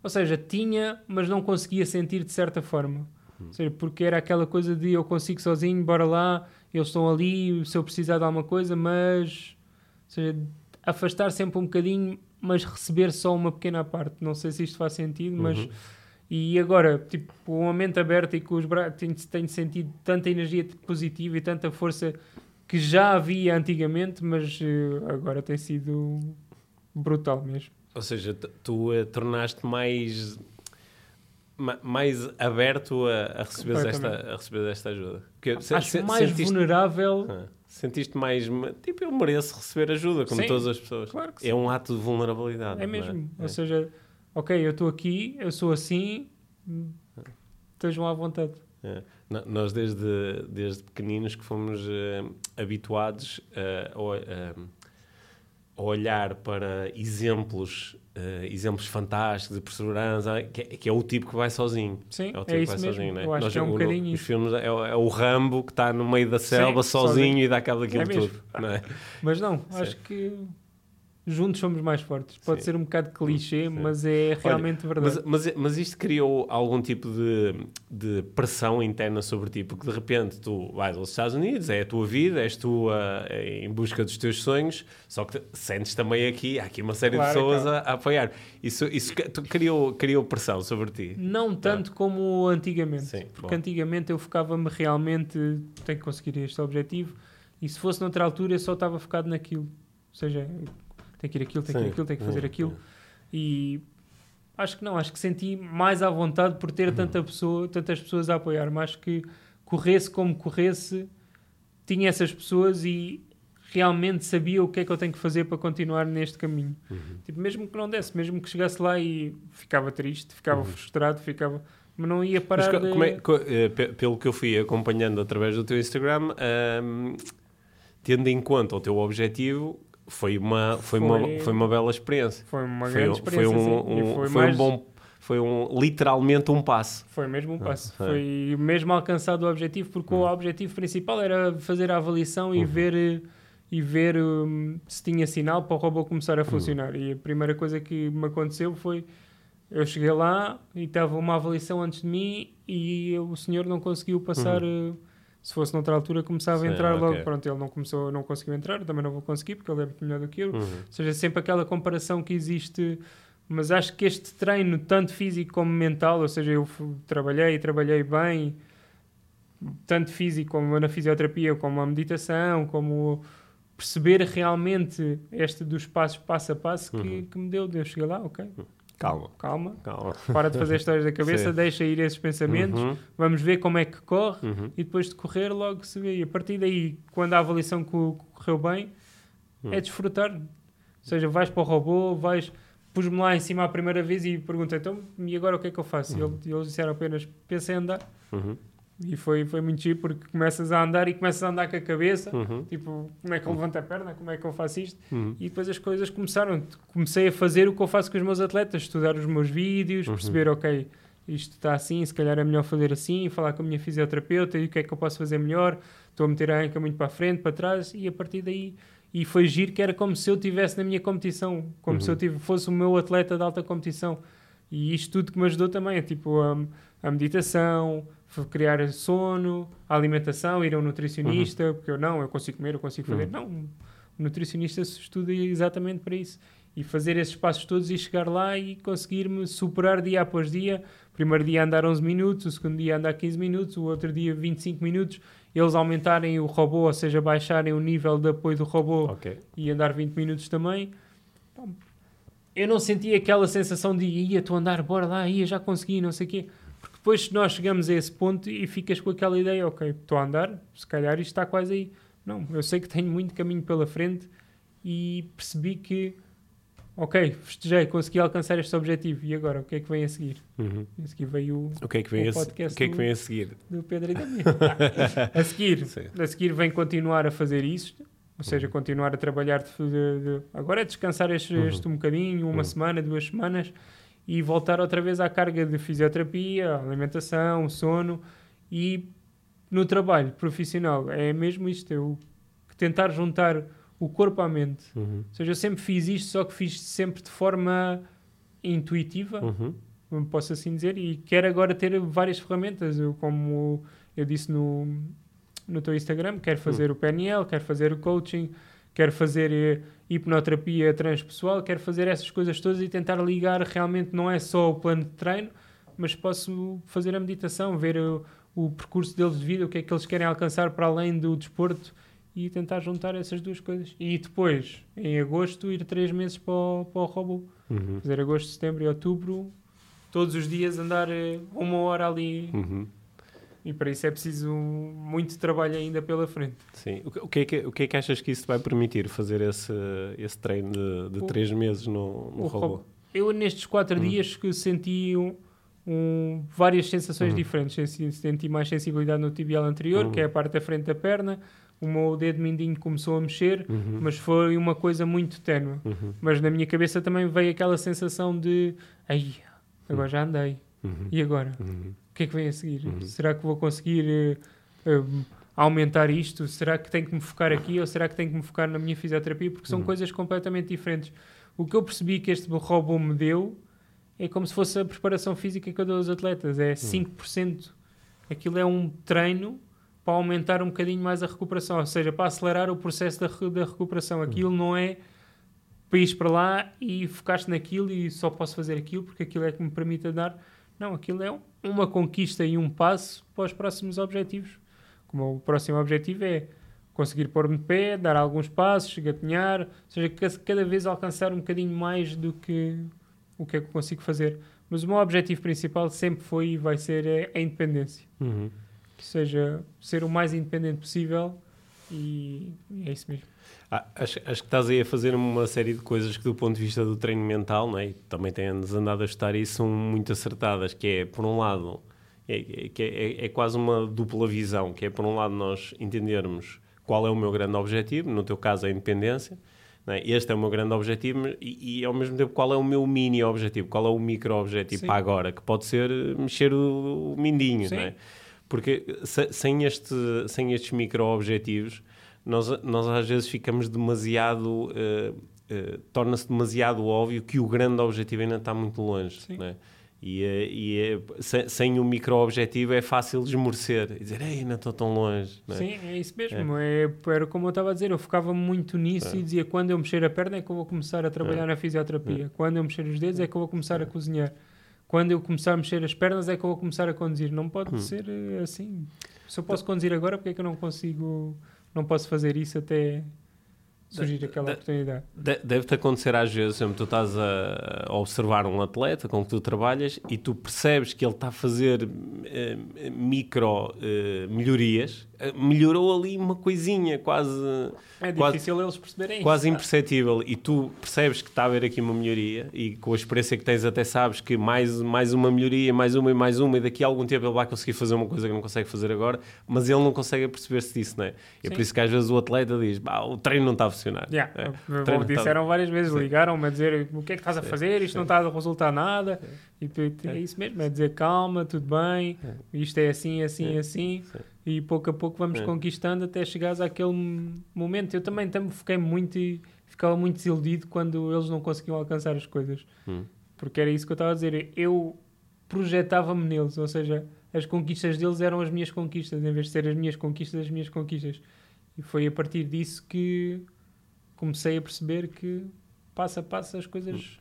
ou seja, tinha, mas não conseguia sentir de certa forma. Ou seja, porque era aquela coisa de eu consigo sozinho, bora lá, eles estão ali, se eu precisar de alguma coisa, mas ou seja, afastar sempre um bocadinho, mas receber só uma pequena parte. Não sei se isto faz sentido, mas Uhum. e agora, tipo, com a mente aberta e com os braços, tenho, tenho sentido tanta energia positiva e tanta força que já havia antigamente, mas eh, agora tem sido brutal mesmo. Ou seja, tu eh, tornaste mais ma- mais aberto a, a receber esta a receber esta ajuda. Porque se- Acho se- mais sentiste, vulnerável. Ah, sentiste mais ma- tipo eu mereço receber ajuda como Sim, todas as pessoas. Claro que sim. É um ato de vulnerabilidade. É não mesmo. É? Ou seja, ok, eu estou aqui, eu sou assim, estejam à vontade. É. Nós desde, desde pequeninos que fomos eh, habituados eh, a, o- eh, olhar para exemplos, eh, exemplos fantásticos de perseverança, que, é- que é o tipo que vai sozinho. Sim, É o é, tipo que isso vai mesmo. sozinho, não é? Eu acho Nós, que é um no- bocadinho isso. filmes é, é o Rambo que está no meio da selva Sim, sozinho, sozinho. e dá cabo daquilo É tudo. Não é? Mas não, Sim. acho que juntos somos mais fortes. Pode Sim. ser um bocado clichê, Sim. mas é realmente verdade. Mas, mas, mas isto criou algum tipo de, de pressão interna sobre ti, porque de repente tu vais aos Estados Unidos, é a tua vida, és tu ah, em busca dos teus sonhos, só que te- sentes também aqui, há aqui uma série Claro, de pessoas claro. a, a apoiar. Isso, isso criou, criou pressão sobre ti. Não tanto como antigamente. Sim, porque bom. antigamente eu focava-me realmente, tenho que conseguir este objetivo, e se fosse noutra altura eu só estava focado naquilo. Ou seja, tem que ir aquilo, tem que ir Sim, aquilo, tem que fazer sim, aquilo. sim. E acho que não, acho que senti mais à vontade por Uhum. ter tanta pessoa, tantas pessoas a apoiar-me. Acho que corresse como corresse, tinha essas pessoas e realmente sabia o que é que eu tenho que fazer para continuar neste caminho. Uhum. Tipo, mesmo que não desse, mesmo que chegasse lá e ficava triste, ficava Uhum. frustrado, ficava... Mas não ia Mas parar co- de... é- co- eh, pe- pelo que eu fui acompanhando através do teu Instagram, tendo em conta o teu objetivo, foi uma, foi uma, Foi- foi uma bela experiência. Foi uma Foi, grande um- experiência, foi um, um- foi, foi mais... um bom, foi um, literalmente um passo. Foi mesmo um passo. é. Foi mesmo alcançado o objetivo, porque o objetivo principal era fazer a avaliação e Uhum. ver, e ver hum, se tinha sinal para o robô começar a funcionar. E a primeira coisa que me aconteceu foi... Eu cheguei lá e estava uma avaliação antes de mim e o senhor não conseguiu passar... eh, Se fosse noutra altura, começava Sim, a entrar logo. ok. Pronto, ele não começou, não conseguiu entrar, também não vou conseguir, porque ele é muito melhor do que eu. Uhum. Ou seja, sempre aquela comparação que existe. Mas acho que este treino, tanto físico como mental, ou seja, eu trabalhei e trabalhei bem, tanto físico como na fisioterapia, como a meditação, como perceber realmente este dos passos passo a passo que, Uhum. que me deu. Eu cheguei lá, ok, Calma, calma, calma. para de fazer histórias da cabeça, deixa ir esses pensamentos, Uhum, vamos ver como é que corre uhum, e depois de correr logo se vê. E a partir daí, quando a avaliação co- correu bem, Hum. é desfrutar. Ou seja, vais para o robô, vais... Pus-me lá em cima a primeira vez e perguntei, então, e agora o que é que eu faço? E E eles disseram apenas, pensei em andar. Uhum, E foi, foi muito giro, porque começas a andar e começas a andar com a cabeça. uhum, Tipo, como é que eu levanto a perna? Como é que eu faço isto? uhum. E depois as coisas começaram. Comecei a fazer o que eu faço com os meus atletas, estudar os meus vídeos, Uhum. perceber, ok, isto está assim, se calhar é melhor fazer assim, falar com a minha fisioterapeuta e o que é que eu posso fazer melhor. Estou a meter a anca muito para a frente, para trás, e a partir daí. E foi giro que era como se eu estivesse na minha competição, como se eu Uhum. tive, fosse o meu atleta de alta competição. E isto tudo que me ajudou também, é tipo a, a meditação, criar sono, alimentação, ir a um nutricionista, porque eu não, eu consigo comer, eu consigo fazer. Uhum. Não, o nutricionista se estuda exatamente para isso. E fazer esses passos todos e chegar lá e conseguir-me superar dia após dia. Primeiro dia andar 11 minutos, o segundo dia andar 15 minutos, o outro dia 25 minutos. Eles aumentarem o robô, ou seja, baixarem o nível de apoio do robô Ok. e andar 20 minutos também. Pá, Eu não senti aquela sensação de ia, estou a andar, bora lá, ia, já consegui, não sei o quê. Depois nós chegamos a esse ponto e ficas com aquela ideia, ok, estou a andar, se calhar isto está quase aí. Não, eu sei que tenho muito caminho pela frente e percebi que, ok, festejei, consegui alcançar este objetivo. E agora, o que é que vem a seguir? Uhum. A seguir veio o O que é que vem, O a, podcast o que é que do- vem a seguir? do Pedro e da minha. a seguir, Sim. a seguir vem continuar a fazer isto, ou Uhum. seja, continuar a trabalhar de, de- de- agora é descansar este, Uhum. este um bocadinho, uma Uhum. semana, duas semanas e voltar outra vez à carga de fisioterapia, alimentação, sono e no trabalho profissional é mesmo isto, eu tentar juntar o corpo à mente. Uhum. Ou seja, eu sempre fiz isto, só que fiz sempre de forma intuitiva, Uhum. posso assim dizer, e quero agora ter várias ferramentas. Eu, como eu disse no, no teu Instagram, quero fazer o PNL, quero fazer o coaching, quero fazer eh, hipnoterapia transpessoal, quero fazer essas coisas todas e tentar ligar realmente não é só o plano de treino, mas posso fazer a meditação, ver o, o percurso deles de vida, o que é que eles querem alcançar para além do desporto e tentar juntar essas duas coisas. E depois, em agosto, ir três meses para o, para o robô Uhum. fazer agosto, setembro e outubro, todos os dias andar eh, uma hora ali. Uhum. E para isso é preciso muito trabalho ainda pela frente. Sim. O que, é que, o que é que achas que isso vai permitir fazer esse, esse treino de, de O- três meses no, no robô? robô. Eu, nestes quatro Hum. dias, que senti um, um- várias sensações Uhum. diferentes. Senti, senti mais sensibilidade no tibial anterior, Uhum. que é a parte da frente da perna. O meu dedo mindinho começou a mexer, Uhum. mas foi uma coisa muito ténue. Uhum. Mas na minha cabeça também veio aquela sensação de ai, agora já andei. Uhum. E agora? Uhum. O que é que vem a seguir? Uhum. Será que vou conseguir eh, eh, aumentar isto? Será que tenho que me focar aqui ou será que tenho que me focar na minha fisioterapia? Porque são Uhum. coisas completamente diferentes. O que eu percebi que este robô me deu é como se fosse a preparação física que eu dou aos atletas. Uhum. É 5%. Aquilo é um treino para aumentar um bocadinho mais a recuperação, ou seja, para acelerar o processo da, da recuperação. Aquilo Uhum. não é ir para lá e focaste naquilo e só posso fazer aquilo porque aquilo é que me permite dar. Não, aquilo é um- uma conquista e um passo para os próximos objetivos. Como o próximo objetivo é conseguir pôr-me de pé, dar alguns passos, gatinhar, ou seja, ca- cada vez alcançar um bocadinho mais do que o que é que consigo fazer. Mas o meu objetivo principal sempre foi e vai ser é a independência. Uhum. Seja ser o mais independente possível e é isso mesmo. Ah, acho, acho que estás aí a fazer uma série de coisas que, do ponto de vista do treino mental, né, e também tens andado a estudar isso, são muito acertadas. Que é, por um lado, é, é, que é, é quase uma dupla visão. Que é, por um lado, nós entendermos qual é o meu grande objetivo, no teu caso, a independência. né, Este é o meu grande objetivo e, e, ao mesmo tempo, qual é o meu mini objetivo? Qual é o micro objetivo Sim. para agora? Que pode ser eh, mexer o, o mindinho, é? Porque se- sem, este, sem estes micro-objetivos, nós, nós às vezes ficamos demasiado. eh, eh, torna-se demasiado óbvio que o grande objetivo ainda está muito longe. Sim. né? E, eh, e é- sem, sem o micro-objetivo é fácil esmorecer e dizer, ei, não estou tão longe. né? Sim, é isso mesmo. É. era como eu estava a dizer, eu focava muito nisso É. e dizia quando eu mexer a perna é que eu vou começar a trabalhar na fisioterapia. Quando eu mexer os dedos é que eu vou começar a cozinhar. Quando eu começar a mexer as pernas é que eu vou começar a conduzir. Não pode Hum. ser assim. Se eu posso conduzir agora, porque é que eu não consigo, não posso fazer isso até surgir Da- aquela da- oportunidade? De- Deve-te acontecer às vezes, sempre tu estás a, observar um atleta com que tu trabalhas e tu percebes que ele está a fazer eh, micro eh, melhorias, melhorou ali uma coisinha quase, É Quase- difícil eles perceberem quase isso. imperceptível e tu percebes que está a haver aqui uma melhoria e com a experiência que tens até sabes que mais, mais uma melhoria, mais uma e mais uma e daqui a algum tempo ele vai conseguir fazer uma coisa que não consegue fazer agora, mas ele não consegue perceber-se disso, não é? E é por isso que às vezes o atleta diz, "Bah, o treino não está a funcionar. Yeah, É, eu- treino tá- disseram várias vezes, ligaram-me a dizer o que é que estás a fazer, isto não está a resultar nada. E tu- é isso mesmo, é dizer calma, tudo bem, isto é assim, assim, É. assim. Sim. E pouco a pouco vamos É. conquistando até chegares àquele momento. Eu também, também fiquei muito e ficava muito desiludido quando eles não conseguiam alcançar as coisas. Hum. Porque era isso que eu estava a dizer. Eu projetava-me neles, ou seja, as conquistas deles eram as minhas conquistas, em vez de ser as minhas conquistas, as minhas conquistas. E foi a partir disso que comecei a perceber que passo a passo as coisas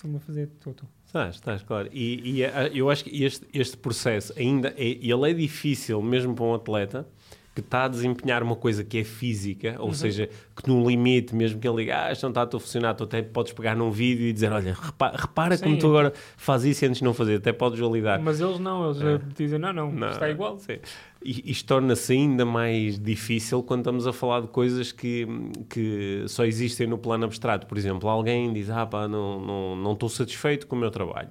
estão-me a fazer. Tô. Estás, estás, claro. E, e eh, eu acho que este, este processo ainda é, ele é difícil mesmo para um atleta que está a desempenhar uma coisa que é física, ou seja, que no limite, mesmo que ele diga, ah, isto não está a funcionar, tu até podes pegar num vídeo e dizer, olha, repara, repara como tu agora faz isso antes de não fazer, até podes validar. Mas eles não, eles É. dizem: não, não, Não, está igual. sim. E isto torna-se ainda mais difícil quando estamos a falar de coisas que, que só existem no plano abstrato. Por exemplo, alguém diz: Ah, pá, não, não, não estou satisfeito com o meu trabalho.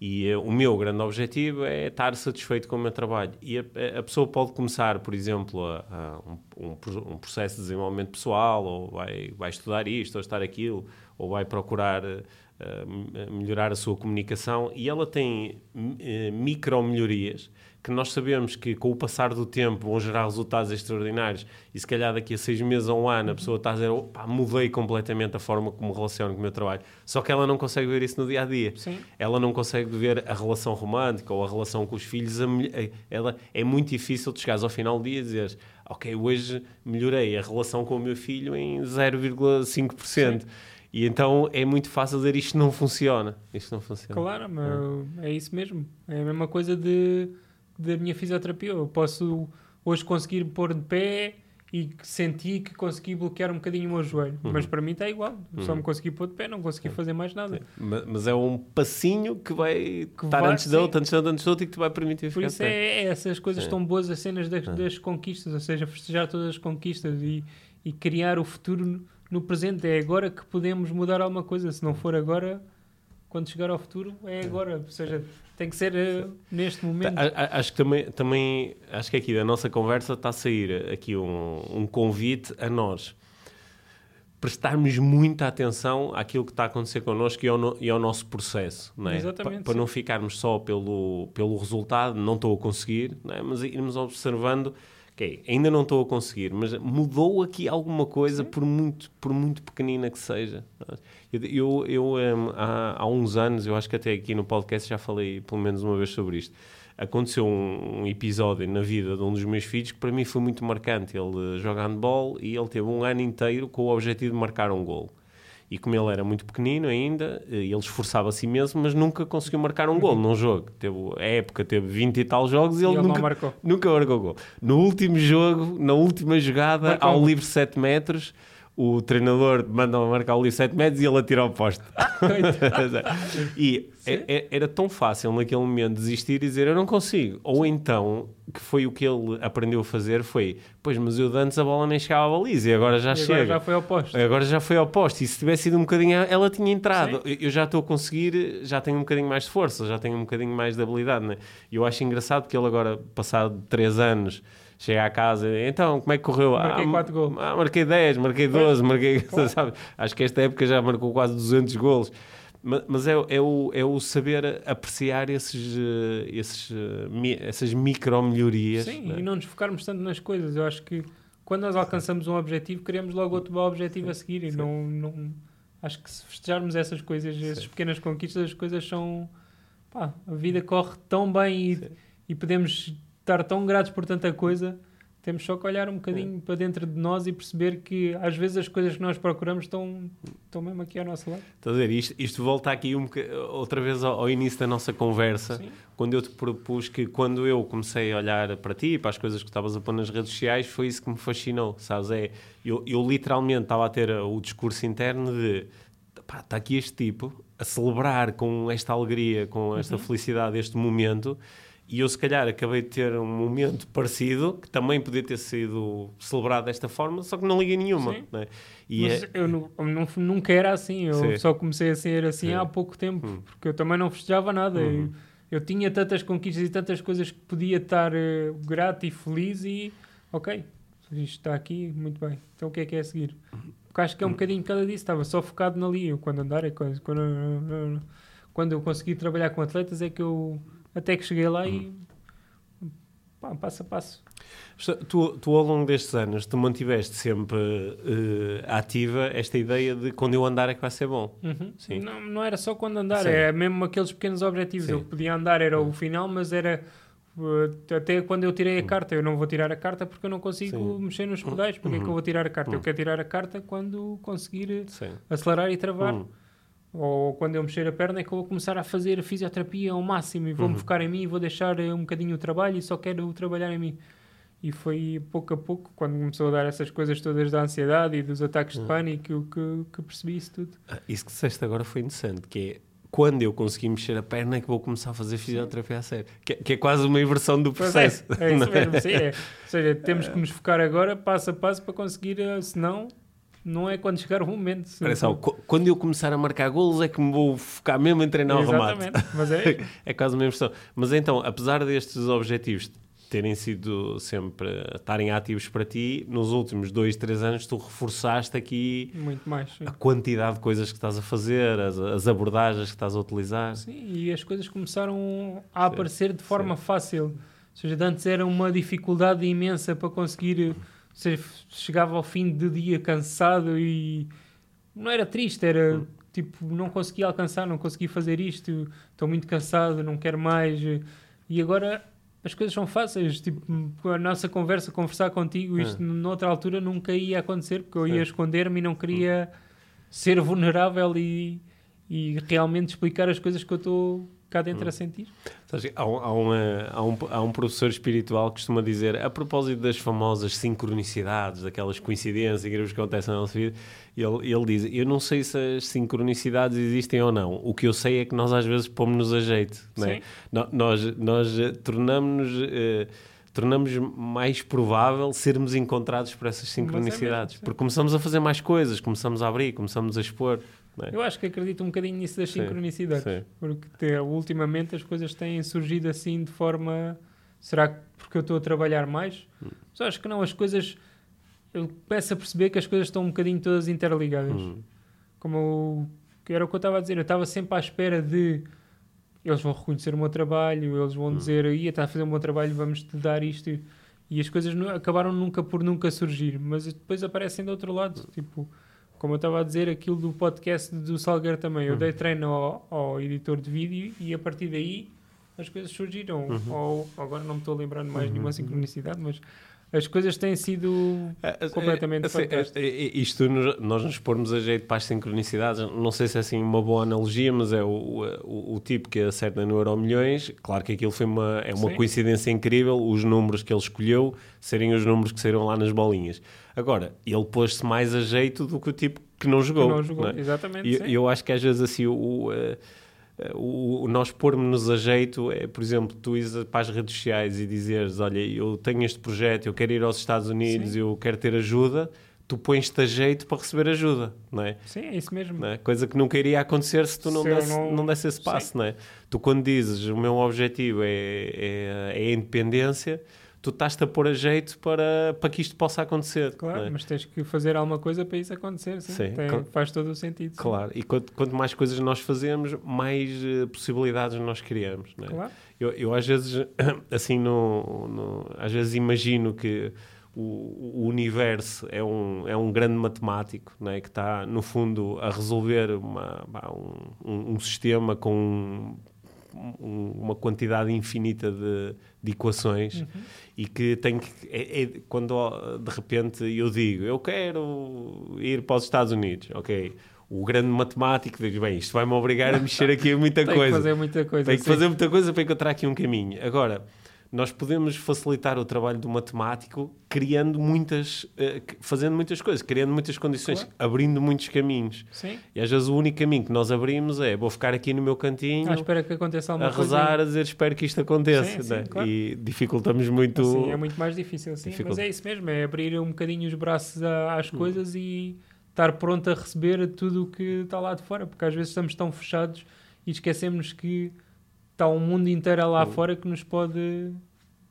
E eh, o meu grande objetivo é estar satisfeito com o meu trabalho. E a, a pessoa pode começar, por exemplo, a, a um, um pro- processo de desenvolvimento pessoal, ou vai, vai estudar isto, ou estar aquilo, ou vai procurar eh, eh, melhorar a sua comunicação. E ela tem eh, micro-melhorias que nós sabemos que com o passar do tempo vão gerar resultados extraordinários e se calhar daqui a seis meses ou um ano a pessoa está a dizer opa, mudei completamente a forma como me relaciono com o meu trabalho. Só que ela não consegue ver isso no dia a dia. Sim. Ela não consegue ver a relação romântica ou a relação com os filhos. a a- ela, é muito difícil de chegares ao final do dia e dizeres ok, hoje melhorei a relação com o meu filho em 0,5%. E então é muito fácil dizer isto não funciona. Isto não funciona. Claro, mas é isso mesmo. É a mesma coisa de, da minha fisioterapia. Eu posso hoje conseguir pôr de pé e que senti que consegui bloquear um bocadinho o meu joelho. Uhum. Mas para mim está igual. Só me consegui pôr de pé, não consegui fazer mais nada. Ma- Mas é um passinho que vai estar vai, antes de outro, antes de outro, antes de outro e que te vai permitir Por isso é, é essas coisas Sim. tão boas, as cenas das, das conquistas, ou seja, festejar todas as conquistas e, e criar o futuro no, presente. É agora que podemos mudar alguma coisa. Se não for agora, quando chegar ao futuro, é agora. Ou seja, tem que ser eh, neste momento. A- a- Acho que também, também acho que aqui da nossa conversa está a sair aqui um, um convite a nós prestarmos muita atenção àquilo que está a acontecer connosco e ao, no, e ao nosso processo, não é? Exatamente, Para não ficarmos só pelo, pelo resultado, não estou a conseguir, não é? mas irmos observando, ok, ainda não estou a conseguir, mas mudou aqui alguma coisa, por muito, por muito pequenina que seja. é? Eu, eu, eu, hum, há, há uns anos, eu acho que até aqui no podcast já falei pelo menos uma vez sobre isto, aconteceu um, um episódio na vida de um dos meus filhos que para mim foi muito marcante. Ele eh, joga handball e ele teve um ano inteiro com o objetivo de marcar um gol. E como ele era muito pequenino ainda, eh, ele esforçava-se imenso, mas nunca conseguiu marcar um gol num jogo. Teve, a época teve 20 e tal jogos e ele, ele nunca, marcou. nunca marcou gol. No último jogo, na última jogada, Marcou. ao livre 7 metros, o treinador manda marcar o livre 7 metros e ele atira ao poste. e é- é- era tão fácil naquele momento desistir e dizer eu não consigo. Ou então, que foi o que ele aprendeu a fazer, foi pois, mas eu antes a bola nem chegava à baliza e agora já E chega. agora já foi ao posto. Agora já foi ao poste. E se tivesse ido um bocadinho, ela tinha entrado. Eu eu já estou a conseguir, já tenho um bocadinho mais de força, já tenho um bocadinho mais de habilidade. Né? E eu acho engraçado que ele agora, passado 3 anos, chega à casa, então, como é que correu? Marquei ah, quatro golos. ah, marquei 10, marquei 12, marquei. Sabe? Acho que esta época já marcou quase 200 golos. Ma- Mas é, é, o, é o saber apreciar esses, eh, esses, eh, essas micro-melhorias. Sim, né? e não nos focarmos tanto nas coisas. Eu acho que quando nós alcançamos um objetivo, queremos logo outro objetivo a seguir. E não, não. Acho que se festejarmos essas coisas, essas pequenas conquistas, as coisas são. Pá, a vida corre tão bem e, e podemos estar tão gratos por tanta coisa. Temos só que olhar um bocadinho para dentro de nós e perceber que às vezes as coisas que nós procuramos estão, estão mesmo aqui ao nosso lado. Estás a ver? Isto, isto volta aqui um boca- outra vez ao, ao início da nossa conversa, Sim. quando eu te propus que quando eu comecei a olhar para ti, para as coisas que estavas a pôr nas redes sociais, foi isso que me fascinou, sabes? É, eu, eu literalmente estava a ter o discurso interno de está aqui este tipo a celebrar com esta alegria, com esta felicidade, este momento. E eu, se calhar, acabei de ter um momento parecido, que também podia ter sido celebrado desta forma, só que não liguei nenhuma. Né? E Mas é- eu nu- eu não- nunca era assim, eu Sim. só comecei a ser assim Sim. há pouco tempo, Hum. porque eu também não festejava nada. Uhum. Eu, eu tinha tantas conquistas e tantas coisas que podia estar eh, grato e feliz e ok, isto está aqui, muito bem. Então o que é que é a seguir? Porque acho que é um bocadinho cada dia, estava só focado nali. Eu, quando andar é coisa. Quando, quando eu consegui trabalhar com atletas é que eu até que cheguei lá e pá, passo a passo. Tu, tu, ao longo destes anos, tu mantiveste sempre eh, ativa esta ideia de quando eu andar é que vai ser bom. Uhum. Sim. Não, não era só quando andar, Sim. era mesmo aqueles pequenos objetivos. Sim. Eu podia andar, era o final, mas era uh, até quando eu tirei a carta. Eu não vou tirar a carta porque eu não consigo Sim. mexer nos pedais. Porque é que eu vou tirar a carta? Eu Uhum. quero tirar a carta quando conseguir acelerar e travar. Hum. Ou quando eu mexer a perna é que eu vou começar a fazer a fisioterapia ao máximo e vou-me Uhum. focar em mim e vou deixar eh, um bocadinho o trabalho e só quero trabalhar em mim. E foi pouco a pouco, quando começou a dar essas coisas todas da ansiedade e dos ataques Uhum. de pânico, que, que percebi isso tudo. Ah, Isso que disseste agora foi interessante, que é quando eu conseguir mexer a perna é que vou começar a fazer fisioterapia a sério. Que, que é quase uma inversão do é, processo. é isso é? mesmo, sim, é. Ou seja, temos que nos focar agora, passo a passo, para conseguir, eh, senão não é quando chegar o momento. Olha só, qu- quando eu começar a marcar golos é que me vou focar mesmo em treinar o remate. Exatamente, mas é É quase uma inversão. Mas então, apesar destes objetivos terem sido sempre, estarem ativos para ti, nos últimos dois, três anos tu reforçaste aqui muito mais. sim. a quantidade de coisas que estás a fazer, as, as abordagens que estás a utilizar. Sim, e as coisas começaram a aparecer de forma fácil. Ou seja, antes era uma dificuldade imensa para conseguir. Seja, chegava ao fim do dia cansado e não era triste, era tipo, não conseguia alcançar, não conseguia fazer isto, estou muito cansado, não quero mais. E agora as coisas são fáceis. Tipo, a nossa conversa, conversar contigo, isto noutra altura nunca ia acontecer, porque eu ia esconder-me e não queria ser vulnerável e, e realmente explicar as coisas que eu estou cá dentro a sentir. Sabes, Há um, há, uma- há um- há um professor espiritual que costuma dizer, a propósito das famosas sincronicidades, daquelas coincidências incríveis que acontecem na nossa vida, ele, ele diz: Eu não sei se as sincronicidades existem ou não. O que eu sei é que nós às vezes pomos-nos a jeito. É? No- Nós, nós eh, tornamos-nos. eh, tornamos mais provável sermos encontrados por essas sincronicidades. sim. porque começamos a fazer mais coisas, começamos a abrir, começamos a expor. É? Eu acho que acredito um bocadinho nisso das Sim, sincronicidades. sim. Porque te- ultimamente as coisas têm surgido assim de forma. Será que porque eu estou a trabalhar mais? Hum. Mas acho que não, as coisas. eu começo a perceber que as coisas estão um bocadinho todas interligadas. Hum. Como eu- que era o que eu estava a dizer, eu estava sempre à espera de eles vão reconhecer o meu trabalho, eles Hum. vão dizer, ia está a fazer o meu trabalho, vamos te dar isto. E as coisas acabaram nunca por nunca surgir, mas depois aparecem do outro lado. Tipo, como eu estava a dizer, aquilo do podcast do Salgueiro também. Eu Uhum. dei treino ao, ao editor de vídeo e a partir daí as coisas surgiram. Uhum. Ou, agora não me estou de mais Uhum. nenhuma sincronicidade, mas as coisas têm sido É, é, completamente é, assim, Isto, nós nos pormos a jeito para as sincronicidades, não sei se é assim uma boa analogia, mas é o, o, o tipo que acerta no Euro Milhões. Claro que aquilo foi uma, é uma Sim. coincidência incrível, os números que ele escolheu serem os números que saíram lá nas bolinhas. Agora, ele pôs-se mais a jeito do que o tipo que não que jogou. não jogou. não é? Exatamente. E sim. eu, acho que às vezes assim o, eh, o- o nós pormos-nos a jeito é, por exemplo, tu ires para as redes sociais e dizeres, olha, eu tenho este projeto, eu quero ir aos Estados Unidos, Sim. eu quero ter ajuda, tu pões-te a jeito para receber ajuda, não é? Sim, é isso mesmo. É? Coisa que nunca iria acontecer se tu não, Se desse, não- não... desse esse passo, não é? Tu quando dizes o meu objetivo é, é, é a independência, tu estás-te a pôr a jeito para, para que isto possa acontecer. Claro, é? mas tens que fazer alguma coisa para isso acontecer. Sim. Sim, Tem- faz todo o sentido. sim. Claro, e quanto, quanto mais coisas nós fazemos, mais eh, possibilidades nós criamos. É? Claro. eu, eu às vezes, assim, no, no- às vezes imagino que o, o universo é um, é um grande matemático não é? que está, no fundo, a resolver uma, um, um, um sistema com um- um- uma quantidade infinita de, de equações Uhum. e que tem que é- é quando de repente eu digo eu quero ir para os Estados Unidos ok o grande matemático diz bem isto vai-me obrigar a mexer aqui muita Tem coisa que fazer muita coisa. tem que sim. fazer muita coisa para encontrar aqui um caminho. Agora, nós podemos facilitar o trabalho do matemático criando muitas, eh, fazendo muitas coisas, criando muitas condições, Claro. abrindo muitos caminhos. Sim. E às vezes o único caminho que nós abrimos é vou ficar aqui no meu cantinho Ah, espera que aconteça a alguma coisa. rezar, a dizer espero que isto aconteça. Sim, sim, né? claro. E dificultamos muito. Sim, é muito mais difícil, sim. Dificult- Mas é isso mesmo, é abrir um bocadinho os braços a- Hum. às coisas e estar pronto a receber tudo o que está lá de fora, porque às vezes estamos tão fechados e esquecemos que está um mundo inteiro lá Hum. fora que nos pode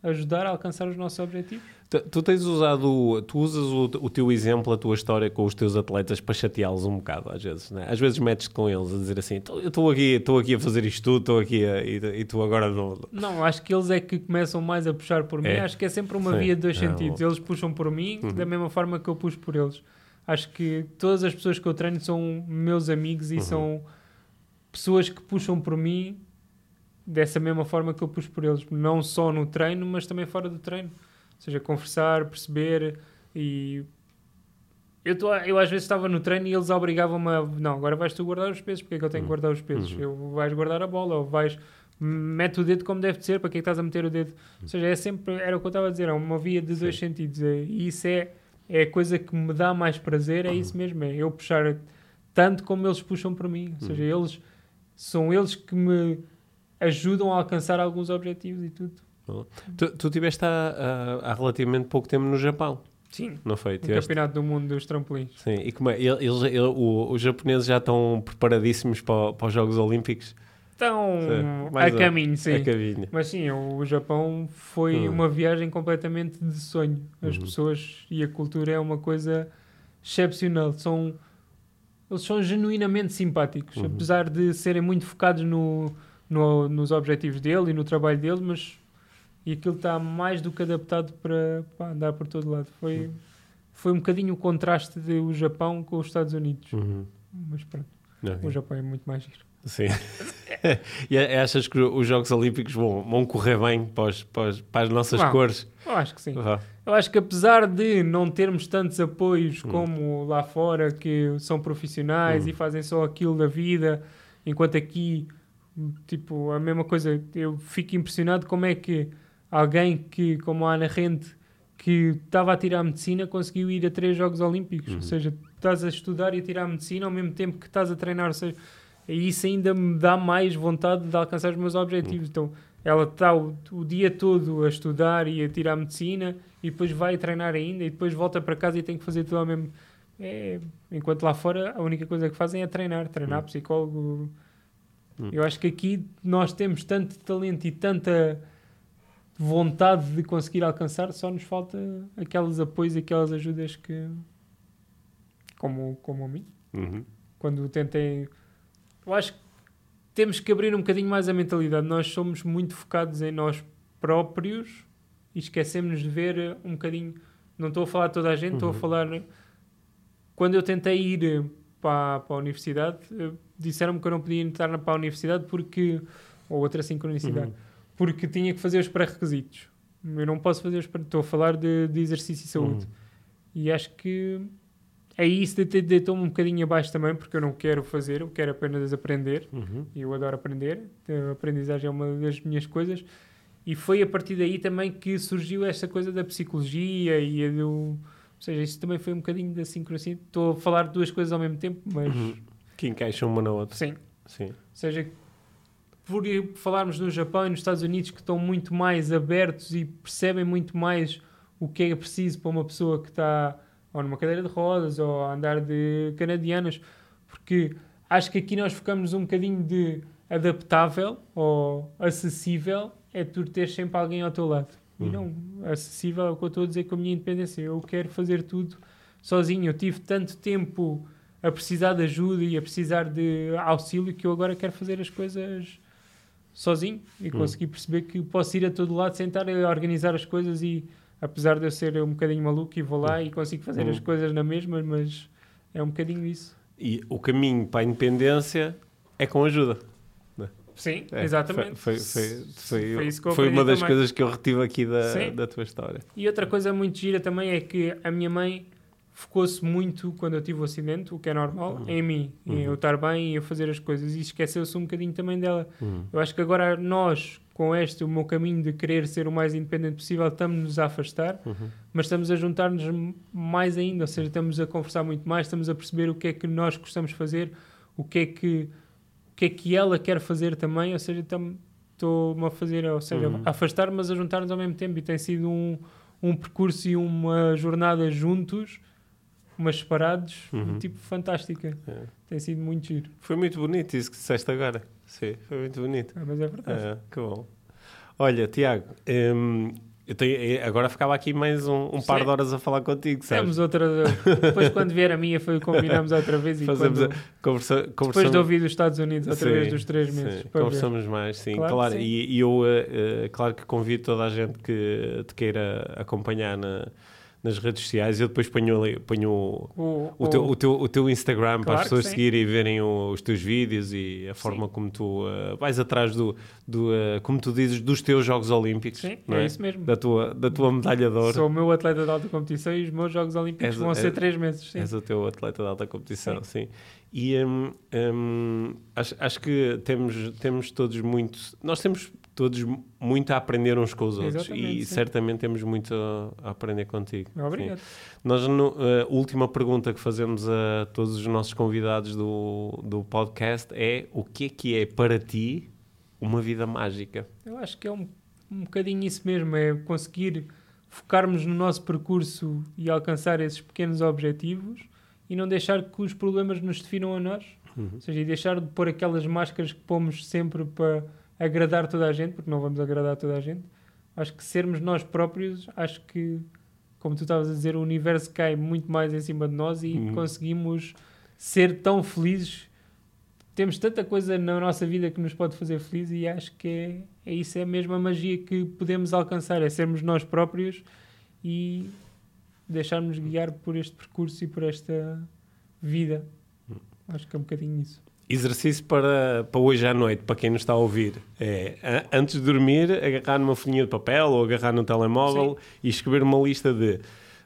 ajudar a alcançar os nossos objetivos. Tu, tu tens usado, tu usas o, o teu exemplo, a tua história com os teus atletas para chateá-los um bocado, às vezes, né? Às vezes metes-te com eles a dizer assim: "Tô- eu estou aqui, estou aqui a fazer isto tudo, estou aqui a- e, e tu agora não. Não, acho que eles é que começam mais a puxar por mim. É? Acho que é sempre uma Sim. via de dois Ah, sentidos. Eles puxam por mim Uhum. da mesma forma que eu puxo por eles. Acho que todas as pessoas que eu treino são meus amigos e Uhum. são pessoas que puxam por mim dessa mesma forma que eu puxo por eles. Não só no treino, mas também fora do treino. Ou seja, conversar, perceber e... Eu, tô, eu às vezes estava no treino e eles obrigavam-me a... Não, agora vais tu guardar os pesos. Porque é que eu tenho que guardar os pesos? Uhum. Eu, vais guardar a bola ou vais... Mete o dedo como deve de ser. Para que é que estás a meter o dedo? Ou seja, é sempre... Era o que eu estava a dizer. É uma via de dois Sim. sentidos. é- E isso é, é a coisa que me dá mais prazer. É Uhum. isso mesmo. É eu puxar tanto como eles puxam por mim. Ou seja, Uhum. eles... São eles que me ajudam a alcançar alguns objetivos e tudo. Tu, tu tiveste há, há- há relativamente pouco tempo no Japão, Sim. não foi? No Tiveste- campeonato do mundo dos trampolins. Sim, e como é? Eles, eles- o- os japoneses já estão preparadíssimos para, para os Jogos Olímpicos? Sim. a caminho, sim. A cabinha. Mas sim, o Japão foi Hum. uma viagem completamente de sonho. As Uhum. pessoas e a cultura é uma coisa excepcional. São, eles são genuinamente simpáticos, Uhum. apesar de serem muito focados no, no- nos objetivos dele e no trabalho dele, mas e aquilo está mais do que adaptado para, para andar por todo lado. Foi, Uhum. foi um bocadinho o contraste do Japão com os Estados Unidos. Uhum. Mas pronto, Ok. o Japão é muito mais giro. Sim. e achas que os Jogos Olímpicos vão, vão correr bem para, os- para os- para as nossas cores? Eu acho que sim. Eu acho que apesar de não termos tantos apoios Hum. como lá fora, que são profissionais Hum. e fazem só aquilo da vida, enquanto aqui, tipo, a mesma coisa, eu fico impressionado como é que alguém que, como a Ana Rente, que estava a tirar medicina, conseguiu ir a três Jogos Olímpicos. Uhum. Ou seja, estás a estudar e a tirar medicina ao mesmo tempo que estás a treinar. Ou seja, isso ainda me dá mais vontade de alcançar os meus objetivos. Uhum. Então, ela está o, o dia todo a estudar e a tirar medicina e depois vai treinar ainda e depois volta para casa e tem que fazer tudo ao mesmo. É, enquanto lá fora a única coisa que fazem é treinar, treinar Hum. psicólogo. Hum. Eu acho que aqui nós temos tanto talento e tanta vontade de conseguir alcançar, só nos falta aqueles apoios e aquelas ajudas que. como, como a mim. Uhum. Quando tentei. Eu acho que temos que abrir um bocadinho mais a mentalidade. Nós somos muito focados em nós próprios e esquecemos de ver um bocadinho. Não estou a falar de toda a gente, estou a Uhum. falar. Quando eu tentei ir eh, para, para a universidade, eh, disseram-me que eu não podia entrar para a universidade porque. ou outra sincronicidade Uhum. porque tinha que fazer os pré-requisitos. Eu não posso fazer os pré Estou a falar de, de exercício e saúde. Uhum. E acho que é isso de- deitou-me um bocadinho abaixo também, porque eu não quero fazer, eu quero apenas aprender. Uhum. Eu adoro aprender. A aprendizagem é uma das minhas coisas. E foi a partir daí também que surgiu esta coisa da psicologia e do. Ou seja, isso também foi um bocadinho da sincronia. Estou a falar duas coisas ao mesmo tempo, mas Uhum. Que encaixam uma na outra. sim. Sim. Ou seja, por falarmos no Japão e nos Estados Unidos que estão muito mais abertos e percebem muito mais o que é preciso para uma pessoa que está ou numa cadeira de rodas ou a andar de canadianas, porque acho que aqui nós focamos um bocadinho de adaptável ou acessível é tu ter sempre alguém ao teu lado. E Uhum. não, acessível é o que eu estou a dizer com a minha independência. Eu quero fazer tudo sozinho. Eu tive tanto tempo a precisar de ajuda e a precisar de auxílio que eu agora quero fazer as coisas sozinho e Hum. conseguir perceber que posso ir a todo lado, sentar a organizar as coisas e apesar de eu ser um bocadinho maluco e vou lá e consigo fazer Hum. as coisas na mesma, mas é um bocadinho isso. E o caminho para a independência é com ajuda. Sim, É, exatamente. Foi, foi, foi, Foi isso que eu foi uma das também. coisas que eu retive aqui da, Sim. da tua história. E outra coisa muito gira também é que a minha mãe focou-se muito quando eu tive o acidente, o que é normal, Uhum. em mim, em Uhum. eu estar bem e eu fazer as coisas e esqueceu-se um bocadinho também dela. Uhum. Eu acho que agora nós, com este, o meu caminho de querer ser o mais independente possível, estamos-nos a afastar, Uhum. mas estamos a juntar-nos mais ainda, ou seja, estamos a conversar muito mais, estamos a perceber o que é que nós gostamos de fazer, o que é que, o que, é que ela quer fazer também, ou seja, estou-me a fazer, ou seja, Uhum. a afastar, mas a juntar-nos ao mesmo tempo e tem sido um, um percurso e uma jornada juntos, mas separados, Uhum. tipo, fantástica. É. Tem sido muito giro. Foi muito bonito isso que disseste agora. Sim, foi muito bonito. Ah, mas é verdade. É, que bom. Olha, Tiago, hum, eu tenho, eh, agora ficava aqui mais um, um par de horas a falar contigo, sabes? Temos outra. Depois, quando vier a minha, foi combinamos outra vez. E Fazemos quando, a- Conversa, depois conversamos, de ouvir dos Estados Unidos, outra Sim, vez dos três meses. para ver. conversamos mais, sim, Claro claro. sim. E, e eu, eh, claro que convido toda a gente que te queira acompanhar na- nas redes sociais. Eu depois ponho, ali- ponho o, O, teu, o, teu, o teu Instagram para Claro as que pessoas sim. seguirem e verem o- os teus vídeos e a forma como tu eh, vais atrás do, do eh, como tu dizes, dos teus Jogos Olímpicos. Sim, é é? isso mesmo. Da tua, da tua medalha de ouro. Sou o meu atleta de alta competição e os meus Jogos Olímpicos És- vão és- ser três meses. Sim. És o teu atleta de alta competição, sim. E hum, hum, acho, acho que temos, temos todos muito. Nós temos todos muito a aprender uns com os outros. Exatamente, e sim. certamente temos muito a, a aprender contigo. Obrigado. Sim. Nós, no, a última pergunta que fazemos a todos os nossos convidados do, do podcast é: o que é que é para ti uma vida mágica? Eu acho que é um, um bocadinho isso mesmo, é conseguir focarmos no nosso percurso e alcançar esses pequenos objetivos e não deixar que os problemas nos definam a nós. Uhum. Ou seja, e deixar de pôr aquelas máscaras que pomos sempre para agradar toda a gente, porque não vamos agradar toda a gente. Acho que sermos nós próprios, acho que, como tu estavas a dizer, o universo cai muito mais em cima de nós e Uhum. conseguimos ser tão felizes. Temos tanta coisa na nossa vida que nos pode fazer felizes e acho que é, é isso, é mesmo a magia que podemos alcançar, é sermos nós próprios e deixarmos guiar por este percurso e por esta vida. Acho que é um bocadinho isso. Exercício para, para hoje à noite, para quem nos está a ouvir, é a- antes de dormir, agarrar numa folhinha de papel ou agarrar no telemóvel e escrever uma lista de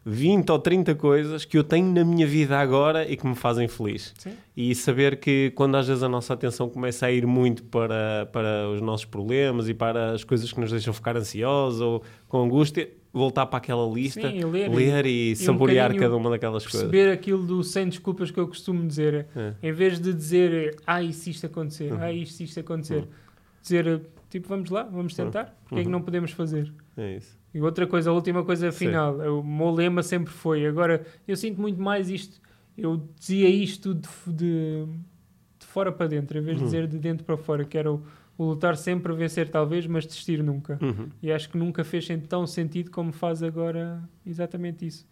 20 ou 30 coisas que eu tenho na minha vida agora e que me fazem feliz. Sim. E saber que quando às vezes a nossa atenção começa a ir muito para, para os nossos problemas e para as coisas que nos deixam ficar ansiosos ou com angústia, voltar para aquela lista, Sim, e ler e- e, um saborear bocadinho cada uma daquelas coisas. Perceber aquilo do sem desculpas que eu costumo dizer. É. Em vez de dizer, ah, e se isto acontecer, Uhum. ah, e se isto acontecer, Uhum. dizer, tipo, vamos lá, vamos tentar, porque é que Uhum. não podemos fazer? É isso. E outra coisa, a última coisa Sim. final, o meu lema sempre foi, agora eu sinto muito mais isto, eu dizia isto de, de, de fora para dentro, em vez de Uhum. dizer de dentro para fora, que era o, o lutar sempre, vencer talvez, mas desistir nunca. Uhum. E acho que nunca fez tão sentido como faz agora exatamente isso.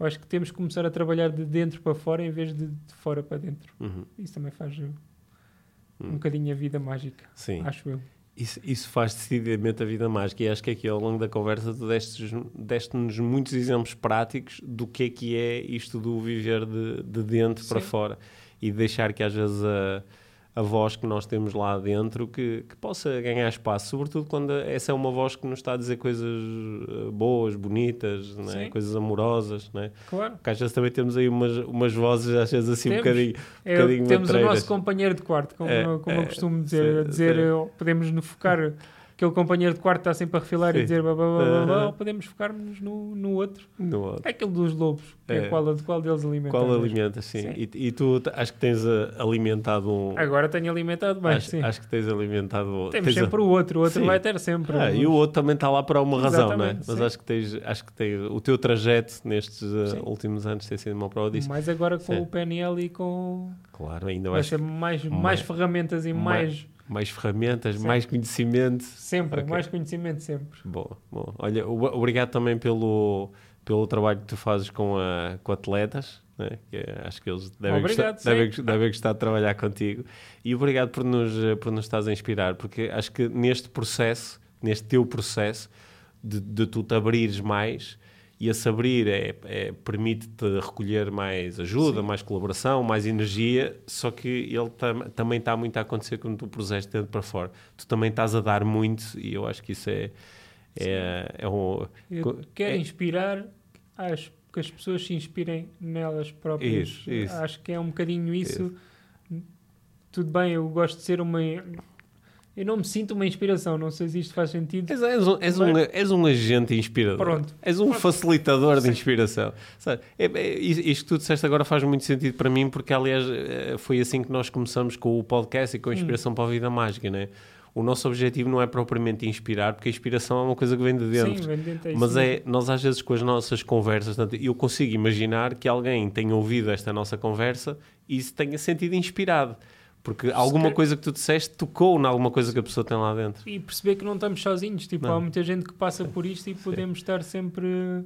Eu acho que temos que começar a trabalhar de dentro para fora em vez de de fora para dentro. Uhum. Isso também faz uh, um Hum. bocadinho a vida mágica, Sim. acho eu. Isso, isso faz decididamente a vida mágica e acho que aqui ao longo da conversa tu deste-nos muitos exemplos práticos do que é que é isto do viver de, de dentro para Sim. fora e deixar que às vezes a, a voz que nós temos lá dentro que, que possa ganhar espaço, sobretudo quando essa é uma voz que nos está a dizer coisas eh, boas, bonitas, é? Sim. coisas amorosas, não é? Claro. porque às vezes também temos aí umas, umas vozes às vezes assim um Temos. bocadinho, É, bocadinho temos o matreiras. nosso companheiro de quarto, como, É, como eu é, costumo dizer. sim, dizer sim. eh, podemos nos focar, aquele companheiro de quarto está sempre a refilar Sim. e dizer blá, blá, blá, blá, ou podemos focar-nos no, no outro. No outro. É aquele dos lobos, que é, É. qual, qual deles alimenta. Qual alimenta, sim. Sim. E, e tu acho que tens ah, alimentado um. Agora tenho alimentado bem, acho, sim. acho que tens alimentado. Temos tens a- sempre o outro, o outro Sim. vai ter sempre. Ah, e o outro também está lá para uma razão, não é? Exatamente, Mas sim. acho que tens, acho que tens o teu trajeto nestes Sim. últimos anos tem sido uma prova disso. Mais agora com o PNL e com. Claro, ainda Vai acho ser mais, mais- mais ferramentas e mais- mais. Mais ferramentas, Sim. mais conhecimento. Sempre, Ok. mais conhecimento sempre. Bom, bom. Olha, obrigado também pelo, pelo trabalho que tu fazes com, a, com atletas. né? Que acho que eles devem, Obrigado, gostar, devem, devem gostar de trabalhar contigo. E obrigado por nos, por nos estás a inspirar, porque acho que neste processo, neste teu processo, de, de tu te abrires mais, e esse abrir é, é- permite-te recolher mais ajuda, Sim. mais colaboração, mais energia, só que ele tam- também está muito a acontecer quando tu puseste dentro para fora. Tu também estás a dar muito e eu acho que isso é, é, é um... Eu quero é- inspirar as, que as pessoas se inspirem nelas próprias. Isso, isso. Acho que é um bocadinho isso. Tudo bem, eu gosto de ser uma. Eu não me sinto uma inspiração, não sei se isto faz sentido. És, és um, és, um, és um agente inspirador. Pronto. És um Pronto. facilitador de Sim. inspiração. Sabe, é- é- isto que tu disseste agora faz muito sentido para mim, porque aliás eh, foi assim que nós começamos com o podcast e com a Inspiração para a Vida Mágica, né? O nosso objetivo não é propriamente inspirar, porque a inspiração é uma coisa que vem de dentro. Sim, vem dentro, é Mas é, nós às vezes com as nossas conversas, eu consigo imaginar que alguém tenha ouvido esta nossa conversa e se tenha sentido inspirado. Porque alguma calhar- coisa que tu disseste tocou em alguma coisa que a pessoa tem lá dentro. E perceber que não estamos sozinhos. Tipo, Não. há muita gente que passa por isto e podemos estar sempre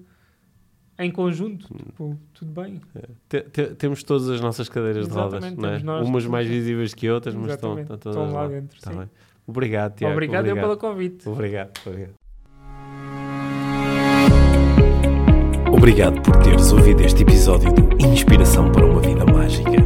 em conjunto. Hum. Tipo, tudo bem. Te- te- temos todas as nossas cadeiras de rodas, Exatamente, não é? nós, umas mais visíveis que outras, mas estão, Exatamente, estão todas estão lá dentro, Tá sim. bem. Obrigado, Tiago. obrigado, eu pelo convite. Obrigado, obrigado. Obrigado por teres ouvido este episódio do Inspiração para uma Vida Mágica.